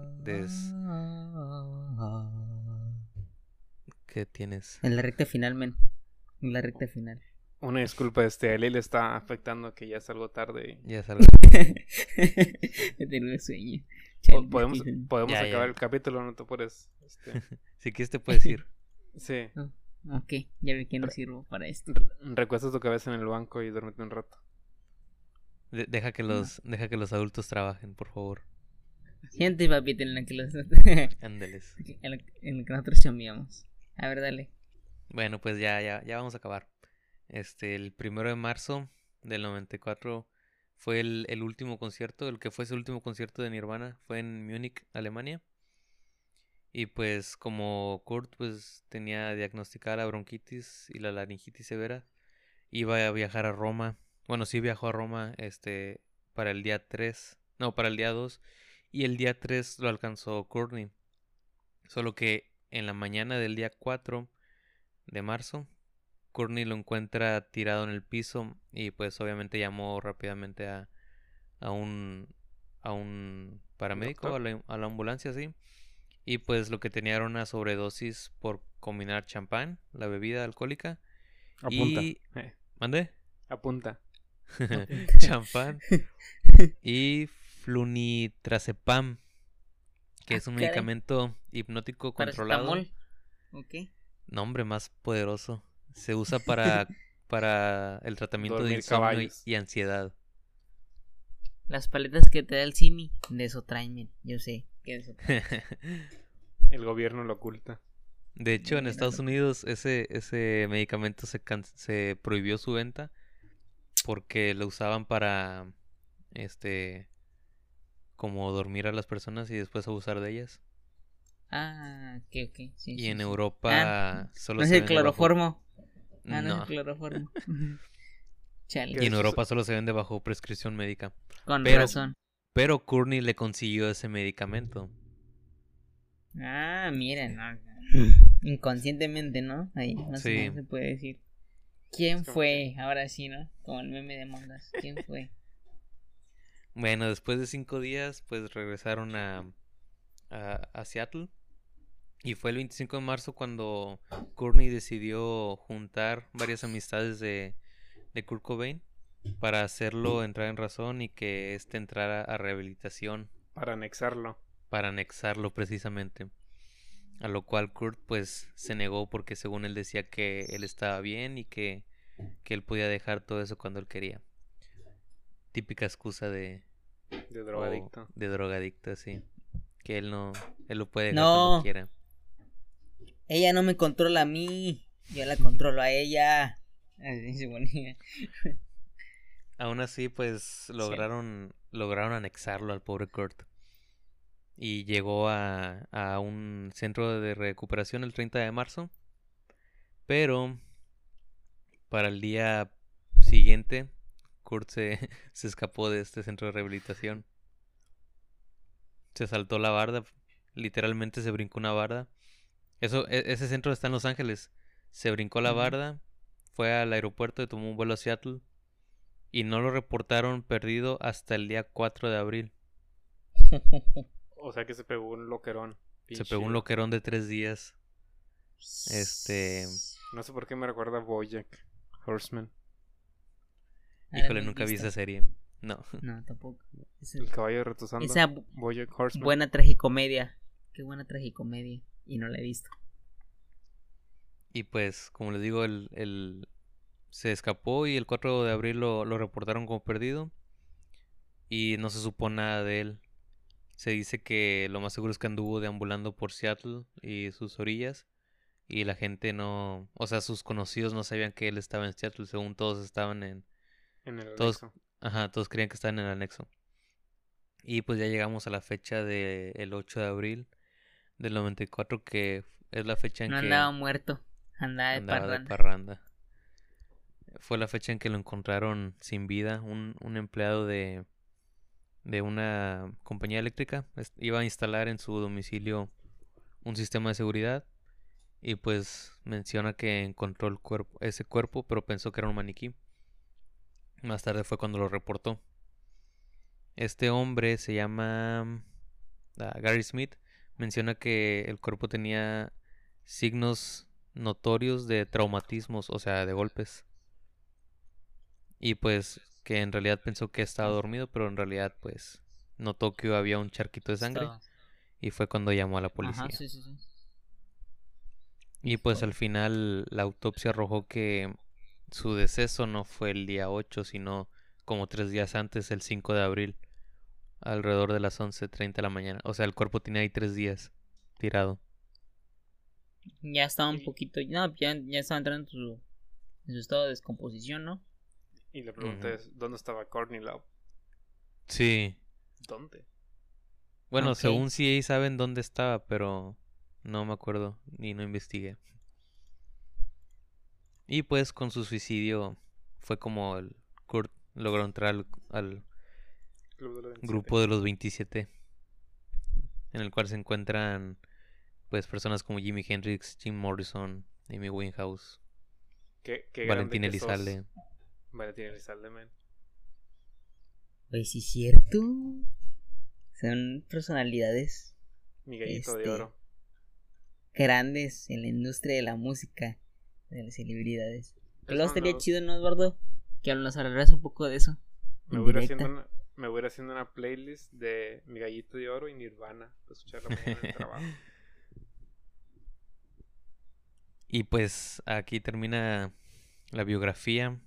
¿Qué tienes? En la recta final, men. En la recta final. Una disculpa, este, a le está afectando que ya es algo tarde. y- Ya es algo. Tengo sueño. Chale, podemos Ya, acabar ya. el capítulo, no te puedes. Este, Si quieres te puedes ir. sí. Ok, ya vi que no sirvo para esto. Re- Recuesta tu cabeza en el banco y duérmete un rato. De- deja que los, deja que los adultos trabajen, por favor. Gente, papito, en la que los... Ándeles. en en la que nosotros chambeamos. A ver, dale. Bueno, pues ya, ya, ya vamos a acabar. Este, el primero de marzo del 94 fue el, el último concierto, el que fue su último concierto de Nirvana, fue en Múnich, Alemania. Y pues como Kurt pues tenía diagnosticada la bronquitis y la laringitis severa, iba a viajar a Roma. Bueno, sí viajó a Roma este para el día 3, no, para el día 2 y el día 3 lo alcanzó Courtney. Solo que en la mañana del día 4 de marzo, Courtney lo encuentra tirado en el piso y pues obviamente llamó rápidamente a, a un a un paramédico, a la, a la ambulancia, sí. Y pues lo que tenía era una sobredosis por combinar champán, la bebida alcohólica. Apunta. Y- eh, ¿Mande? apunta. champán y flunitrazepam, que Ah, es un caray. medicamento hipnótico controlado. Paracetamol. Ok. Nombre más poderoso. Se usa para, para el tratamiento de insomnio y, caballos. y ansiedad. Las paletas que te da el Simi, de eso traen. Yo sé que de eso traen. El gobierno lo oculta. De hecho, en Estados. Unidos ese, ese medicamento se, can- se prohibió su venta porque lo usaban para, este, como dormir a las personas y después abusar de ellas. Ah, ok, ok. Sí, Y sí, en sí. Europa solo No es el cloroformo. Ah, no, es No. el cloroformo. Chale. Y en Europa solo se vende bajo prescripción médica. Con pero- razón. Pero Courtney le consiguió ese medicamento. Ah, miren, no, no. inconscientemente, ¿no? Ahí, más o Sí. menos se puede decir. ¿Quién Es fue? Ahora sí, ¿no? Como el meme de Mondas. ¿Quién fue? Bueno, después de cinco días, pues regresaron a, a, a Seattle. Y fue el 25 de marzo cuando Courtney decidió juntar varias amistades de, de Kurt Cobain para hacerlo entrar en razón y que éste entrara a rehabilitación Para anexarlo. para anexarlo precisamente. A lo cual Kurt pues se negó porque según él decía que él estaba bien y que, que él podía dejar todo eso cuando él quería. Típica excusa de, De o drogadicto. de drogadicto, sí. Que él no, él lo puede dejar No. cuando quiera. Ella no me controla a mí. Yo la controlo a ella. Así se ponía. Aún así, pues lograron, lograron anexarlo al pobre Kurt. Y llegó a, a un centro de recuperación el 30 de marzo. Pero para el día siguiente, Kurt se, se escapó de este centro de rehabilitación. Se saltó la barda, literalmente se brincó una barda. Eso, e- ese centro está en Los Ángeles. Se brincó la barda, fue al aeropuerto y tomó un vuelo a Seattle. Y no lo reportaron perdido hasta el día 4 de abril. O sea que se pegó un loquerón. Se pegó un loquerón de tres días. Este, No sé por qué me recuerda a Bojack Horseman. Híjole, he nunca vi esa serie. No. No, tampoco. El caballo retosando. esa buena tragicomedia. Qué buena tragicomedia. Y no la he visto. Y pues, como les digo, el, el- se escapó y el 4 de abril lo, lo reportaron como perdido. Y no se supo nada de él. Se dice que lo más seguro es que anduvo deambulando por Seattle y sus orillas. Y la gente no, o sea, sus conocidos no sabían que él estaba en Seattle, según todos estaban en, En el Todos- anexo. Ajá, todos creían que estaban en el anexo. Y pues ya llegamos a la fecha del 8 de abril del 94, que es la fecha en No que andaba muerto. Andaba de andaba de parranda. parranda. Fue la fecha en que lo encontraron sin vida, un, un empleado de, de una compañía eléctrica. Iba a instalar en su domicilio un sistema de seguridad y pues menciona que encontró el cuerpo, ese cuerpo, pero pensó que era un maniquí. Más tarde fue cuando lo reportó. Este hombre se llama ah, Gary Smith. Menciona que el cuerpo tenía signos notorios de traumatismos, o sea, de golpes. Y pues que en realidad pensó que estaba dormido, pero en realidad pues notó que había un charquito de sangre Estaba- y fue cuando llamó a la policía. Ajá, sí, sí, sí. Y pues al final la autopsia arrojó que su deceso no fue el día 8, sino como tres días antes, el 5 de abril, alrededor de las 11.30 de la mañana. O sea, el cuerpo tenía ahí tres días tirado. Ya estaba un poquito. No, ya, ya estaba entrando en su, en su estado de descomposición, ¿no? Y la pregunta es, ¿dónde estaba Courtney Love? Sí. ¿Dónde? Bueno, Ok. según CA saben dónde estaba, pero no me acuerdo ni no investigué. Y pues con su suicidio fue como el Kurt logró entrar al, al Club de los 27. grupo de los 27 en el cual se encuentran pues personas como Jimi Hendrix, Jim Morrison, Amy Winehouse, Qué, qué Valentín. Elizalde. Valentín Elizalde, man. Pues sí, es cierto. Son personalidades Mi gallito de Este, oro. grandes en la industria de la música, de las celebridades. Que Es luego estaría chido, ¿no, Eduardo? Que nos hablaras un poco de eso. Me voy, haciendo una, me voy a ir haciendo una playlist de Mi gallito de oro y Nirvana. Para escucharla mañana en el trabajo. Y pues aquí termina la biografía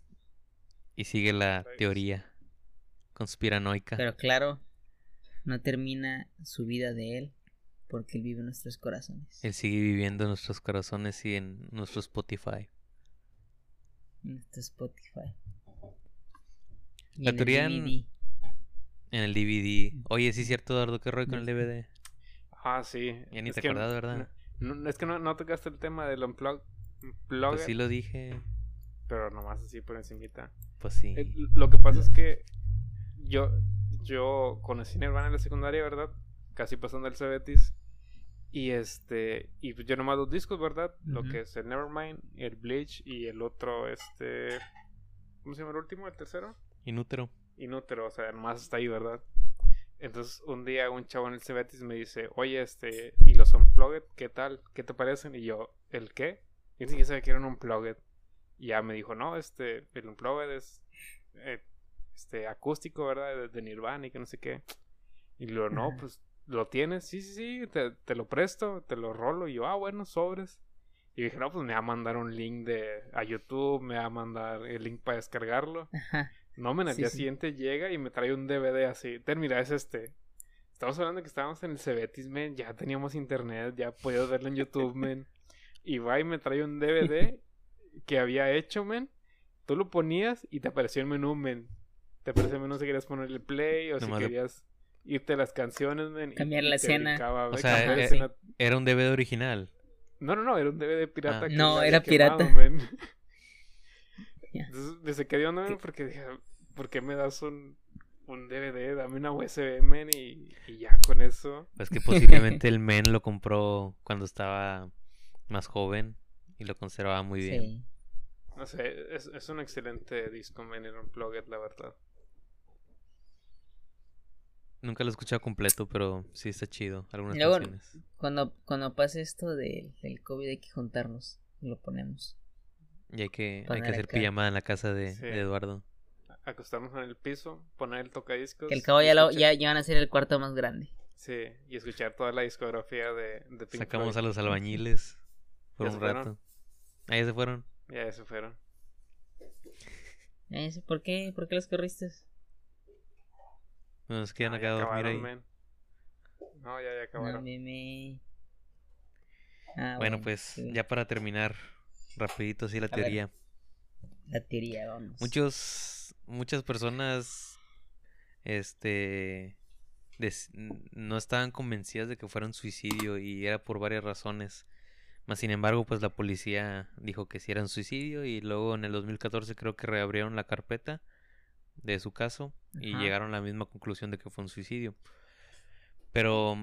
y sigue la teoría conspiranoica. Pero claro, no termina su vida de él, porque él vive en nuestros corazones. Él sigue viviendo en nuestros corazones y en nuestro Spotify. En nuestro Spotify. Y La en teoría en- DVD. En el DVD. Oye, sí es cierto, Eduardo, qué rollo con el DVD. Ah, sí. Ya ni Es te que acordás, ¿verdad? No, no, es que no, no tocaste el tema del unplug, Pues sí lo dije. pero nomás así por encimita. Pues sí. Eh, Lo que pasa es que yo, yo conocí Nirvana en la secundaria, ¿verdad? Casi pasando el Cebetis. Y este, y pues yo nomás dos discos, ¿verdad? Lo Ujú. que es el Nevermind, el Bleach y el otro, este, ¿cómo se llama el último? ¿El tercero? Inútero. Inútero, o sea, nomás está ahí, ¿verdad? Entonces un día un chavo en el Cebetis me dice, oye, este, ¿y los Unplugged? ¿Qué tal? ¿Qué te parecen? Y yo, ¿el qué? Yo ni siquiera sabía que era un Unplugged. Y ya me dijo, no, este, el Unplugged es eh, este, acústico, ¿verdad? De, de Nirvana y que no sé qué. Y luego, no, pues, ¿lo tienes? Sí, sí, sí, te, te lo presto, te lo rolo. Y yo, ah, bueno, sobres. Y dije, no, pues me va a mandar un link de, a YouTube, me va a mandar el link para descargarlo. Ajá. No, men, al Sí, día sí. siguiente llega y me trae un DVD así. Ten, mira, es este. Estamos hablando de que estábamos en el Cebetis, men. Ya teníamos internet, ya podías verlo en YouTube, men. Y va y me trae un DVD que había hecho, men. Tú lo ponías y te apareció el menú, men. Te apareció el menú si querías ponerle play o si querías irte a las canciones, men. y- Cambiar y la escena. O sea, eh, escena. Era un DVD original. No, no, no, era un DVD pirata. Ah. que No, era quemado, pirata. men. Ya. Entonces, desde que dio onda, men, porque dije, ¿por qué me das un, un DVD? Dame una USB, men, y, y ya con eso. Pues que posiblemente el men lo compró cuando estaba más joven y lo conservaba muy bien. Sí. No sé, es, es un excelente disco, men, en Unplugged, la verdad. Nunca lo he escuchado completo, pero sí está chido. Algunas Luego- canciones. Cuando, cuando pase esto del, del COVID hay que juntarnos. y Lo ponemos. Y hay que, hay que hacer acá. pijamada en la casa de, Sí. de Eduardo. Acostarnos en el piso, poner el tocadiscos. Que el cabo ya, lo- escuchar- ya, ya van a ser el cuarto más grande. Sí, y escuchar toda la discografía de, de Pink Sacamos a los albañiles por Ya un rato. Ahí se fueron. Ya se fueron. Eh, ¿Por qué? ¿Por qué los corriste? Nos quedan Ah, acá ya a dormir acabaron, ahí. No, ya, ya No, acabaron. Ah, Bueno, pues sí. ya para terminar, rapidito así la A ver. teoría. La teoría, vamos. Muchos, muchas personas, este, des- no estaban convencidas de que fuera un suicidio y era por varias razones. Más sin embargo, pues la policía dijo que sí era un suicidio y luego en el 2014 creo que reabrieron la carpeta de su caso y Ajá. llegaron a la misma conclusión de que fue un suicidio. Pero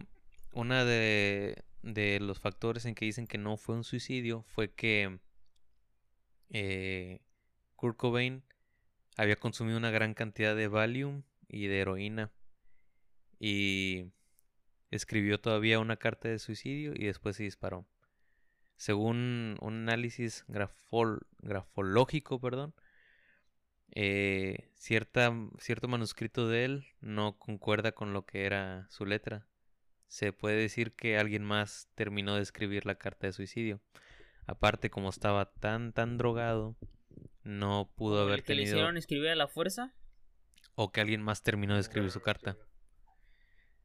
una de, de los factores en que dicen que no fue un suicidio fue que eh, Kurt Cobain había consumido una gran cantidad de Valium y de heroína y escribió todavía una carta de suicidio y después se disparó. Según un análisis grafol- grafológico, perdón, eh, cierta, cierto manuscrito de él no concuerda con lo que era su letra. Se puede decir que alguien más terminó de escribir la carta de suicidio. Aparte, como estaba tan, tan drogado, no pudo ¿El haber que le tenido... hicieron escribir a la fuerza? O que alguien más terminó de escribir su carta.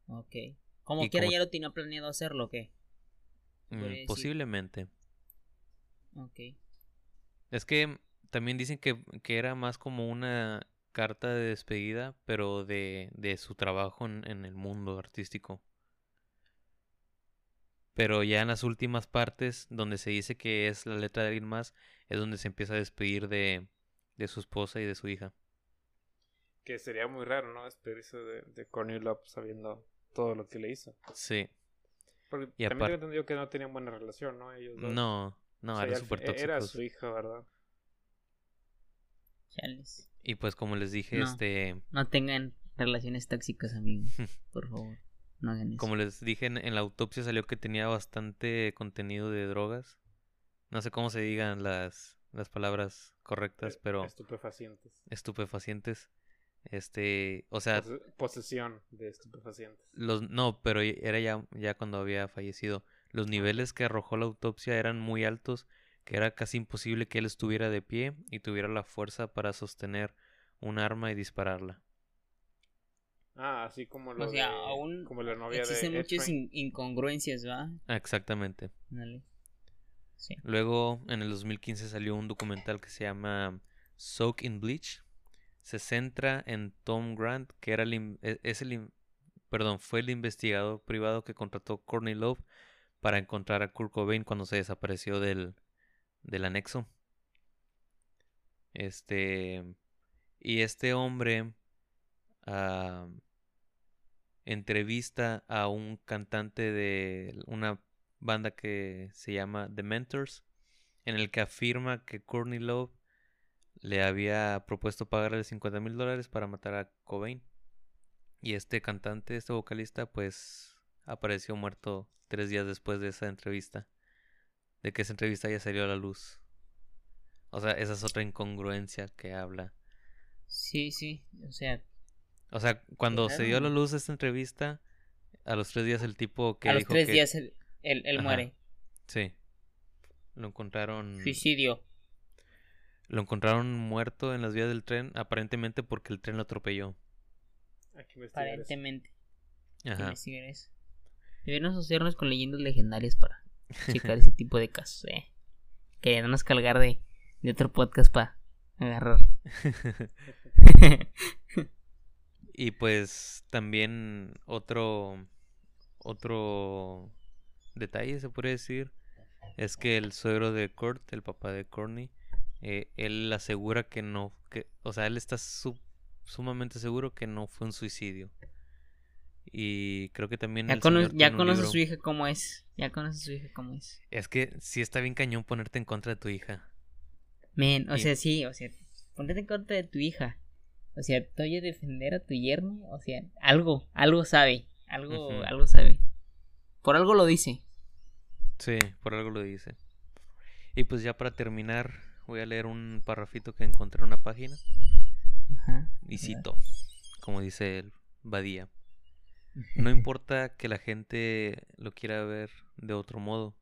Ok. Como Y quiera como- ya lo tenía planeado hacerlo, ¿o qué? Mm, decir. posiblemente. Ok. Es que también dicen que, que era más como una carta de despedida, pero de, de su trabajo en, en el mundo artístico. Pero ya en las últimas partes, donde se dice que es la letra de alguien más, es donde se empieza a despedir de, de su esposa y de su hija. Que sería muy raro, ¿no? Despedirse de, de Love sabiendo todo lo que le hizo. Sí. Porque Y también aparte- tengo entendido que no tenían buena relación, ¿no? Ellos dos. No, no, O sea, al súper Era su hija, ¿verdad? Chales. Y pues como les dije, No. este... No tengan relaciones tóxicas, amigos. Por favor. No hagan eso. Como les dije, en, en la autopsia salió que tenía bastante contenido de drogas. No sé cómo se digan las, las palabras correctas, Eh, pero Estupefacientes. estupefacientes. Este, o sea, Pose- posesión de estupefacientes. los no, pero ya- era ya, ya cuando había fallecido. Los niveles que arrojó la autopsia eran muy altos, que era casi imposible que él estuviera de pie y tuviera la fuerza para sostener un arma y dispararla. Ah, así como lo O sea, de- aún como la novia Existen de muchas in- incongruencias, ¿va? Ah, Exactamente. Dale. Sí. Luego, en el 2015 salió un documental que se llama Soak in Bleach. Se centra en Tom Grant, que era el, e- es el, perdón, fue el investigador privado que contrató Courtney Love para encontrar a Kurt Cobain cuando se desapareció del, del anexo. Este, y este hombre ah, entrevista a un cantante de una banda que se llama The Mentors, en el que afirma que Courtney Love le había propuesto pagarle 50 mil dólares para matar a Cobain. Y este cantante, este vocalista, pues apareció muerto tres días después de esa entrevista. De que esa entrevista ya salió a la luz. O sea, esa es otra incongruencia que habla. Sí, sí. O sea, O sea, cuando se dio a la luz esta entrevista, a los tres días el tipo que a los dijo tres que... días él, él, él muere. Sí. Lo encontraron... Suicidio. Lo encontraron muerto en las vías del tren, aparentemente porque el tren lo atropelló. Eso. Aparentemente. Que Ajá. eso. Deberíamos asociarnos con leyendas legendarias para checar ese tipo de casos, eh. Que no nos cargar de, de otro podcast para agarrar. y pues también otro otro detalle se puede decir es que el suegro de Kurt, el papá de Courtney, eh, él asegura que no, que, o sea, él está su- sumamente seguro que no fue un suicidio. Y creo que también... Ya, cono- ya conoce a su hija cómo es. Ya conoce a su hija cómo es. Es que sí está bien cañón ponerte en contra de tu hija. Men, o Y- sea, sí, o sea, ponete en contra de tu hija. O sea, tú oyes defender a tu yerno. O sea, algo, algo sabe. Algo, algo sabe. Por algo lo dice. Sí, por algo lo dice. Y pues ya para terminar, voy a leer un parrafito que encontré en una página. Ajá. Y cito, como dice el Badía. No importa que la gente lo quiera ver de otro modo.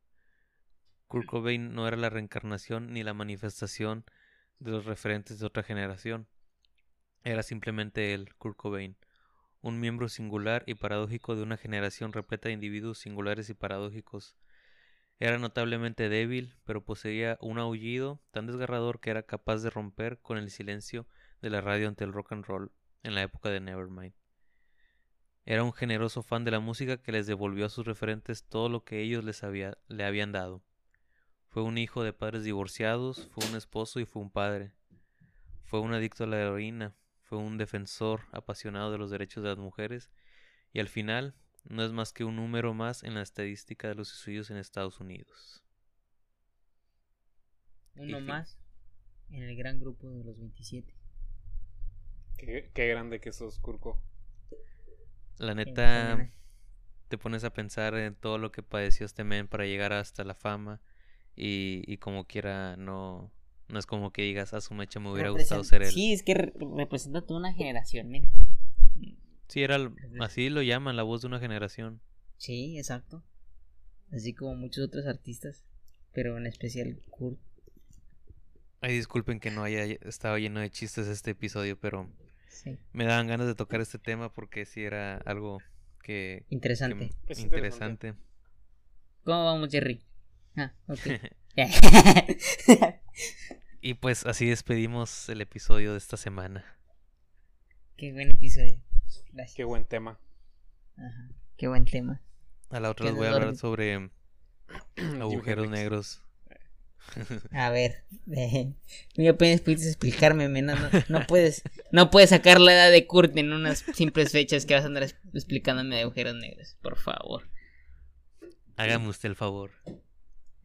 Kurt Cobain no era la reencarnación ni la manifestación de los referentes de otra generación. Era simplemente él, Kurt Cobain, un miembro singular y paradójico de una generación repleta de individuos singulares y paradójicos. Era notablemente débil, pero poseía un aullido tan desgarrador que era capaz de romper con el silencio de la radio ante el rock and roll en la época de Nevermind. Era un generoso fan de la música que les devolvió a sus referentes todo lo que ellos les había, le habían dado. Fue un hijo de padres divorciados, fue un esposo y fue un padre. Fue un adicto a la heroína, fue un defensor apasionado de los derechos de las mujeres y al final no es más que un número más en la estadística de los suicidios en Estados Unidos. Uno más en el gran grupo de los 27. Qué, qué grande que sos, Kurko. La neta, te pones a pensar en todo lo que padeció este men para llegar hasta la fama y, y como quiera no, no es como que digas a su mecha me hubiera gustado ser él. Sí, es que re- representa toda una generación, men. Sí, era así lo llaman, la voz de una generación. Sí, exacto. Así como muchos otros artistas. Pero en especial Kurt. Ay, disculpen que no haya estado lleno de chistes este episodio, pero Sí. me daban ganas de tocar este tema porque sí era algo que, Interesante. Es interesante. ¿Cómo vamos, Jerry? Ah, ok. y pues así despedimos el episodio de esta semana. Qué buen episodio. Gracias. Qué buen tema. Ajá. Qué buen tema. A la otra les voy a hablar sobre agujeros negros. A ver, eh, apenas pudiste explicarme, no, no, no puedes, no puedes sacar la edad de Kurt en unas simples fechas que vas a andar explicándome de agujeros negros, por favor, Hágame usted el favor.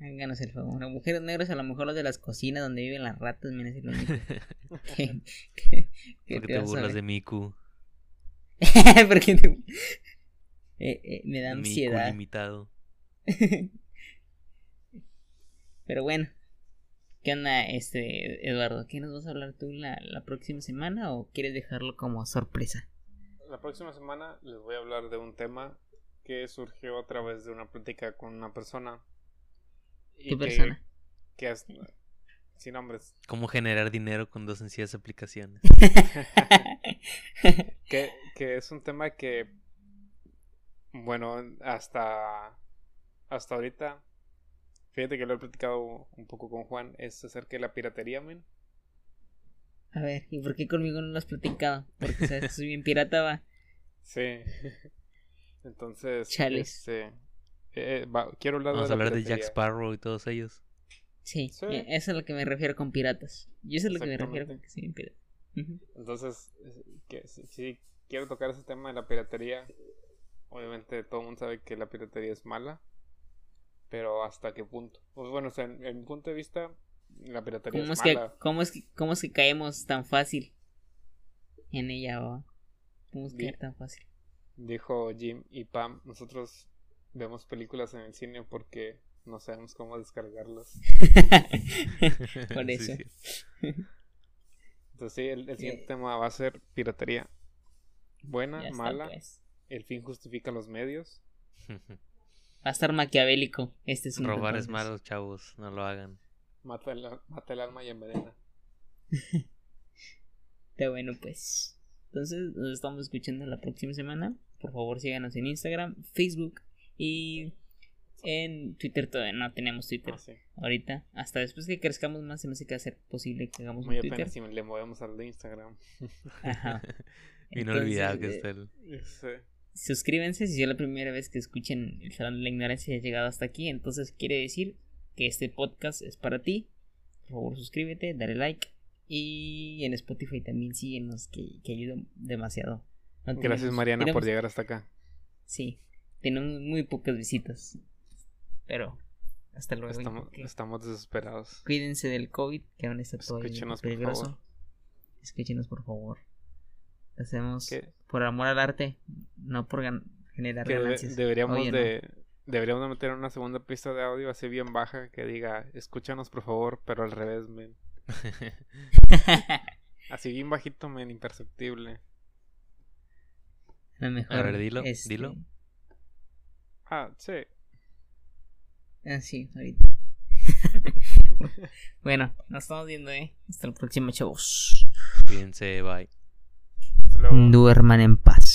háganos el favor, agujeros negros a lo mejor los de las cocinas donde viven las ratas, men, es lo único que, que- que Porque te te burlas de Miku. Porque te- eh, eh, me da Miku ansiedad, limitado. pero bueno. ¿Qué onda, este, Eduardo? ¿Qué nos vas a hablar tú la, la próxima semana o quieres dejarlo como sorpresa? La próxima semana les voy a hablar de un tema que surgió a través de una plática con una persona. y ¿Qué que- persona? Que es, sin nombres. ¿Cómo generar dinero con dos sencillas aplicaciones? que, que es un tema que, bueno, hasta, hasta ahorita, fíjate que lo he platicado un poco con Juan, es acerca de la piratería, men. A ver, ¿y por qué conmigo no lo has platicado? Porque sabes que soy bien pirata, va. Sí. Entonces, Chales. este, eh, va- quiero hablar Vamos de a la hablar de Jack. Sparrow y todos ellos. Sí, Sí. eh, eso es a lo que me refiero con piratas. Yo eso es a lo que me refiero con que soy bien pirata. Entonces, que, sí, sí, quiero tocar ese tema de la piratería. Obviamente todo el mundo sabe que la piratería es mala. Pero hasta qué punto. Pues bueno, o sea, en, en mi punto de vista, la piratería ¿Cómo es, es, que, mala. cómo, es que, ¿Cómo es que caemos tan fácil en ella, va? ¿Cómo es Bien. caer tan fácil? Dijo Jim y Pam, nosotros vemos películas en el cine porque no sabemos cómo descargarlas. Por eso. sí. Entonces sí, el, el siguiente Eh. tema va a ser piratería. Buena, Ya está, mala, pues. el fin justifica los medios. Va a estar maquiavélico este es Robar es malo, chavos. No lo hagan. Mata el, mata el alma y envenena. Está bueno, pues. Entonces, nos estamos escuchando la próxima semana. Por favor, síganos en Instagram, Facebook y en Twitter. Todavía no tenemos Twitter Ah, sí. ahorita. Hasta después que crezcamos más, se me hace que va a ser posible que hagamos Muy un Twitter. apenas si le movemos al de Instagram. Ajá. Inolvidable que Entonces, está el... Sí. Suscríbanse si es la primera vez que escuchen el Salón de la Ignorancia y has llegado hasta aquí. Entonces, quiere decir que este podcast es para ti. Por favor, suscríbete, dale like Y en Spotify también síguenos, que, que ayuda demasiado. No Gracias tenemos- Mariana por llegar hasta acá. Sí, tenemos muy pocas visitas. Pero, hasta luego. Estamos, desesperados. Cuídense del COVID, que aún está todo Escúchenos, por peligroso. favor. Escúchenos, por favor. Hacemos por amor al arte, no por gan- generar que ganancias. deberíamos Oye, no. de deberíamos de meter una segunda pista de audio así bien baja que diga escúchanos por favor pero al revés men así bien bajito men imperceptible A lo mejor. A ver, dilo, este, dilo. ah sí Ah, sí, ahorita. bueno, nos estamos viendo, ¿eh? Hasta el próximo, chavos. Cuídense, bye. Luego Duerman en paz.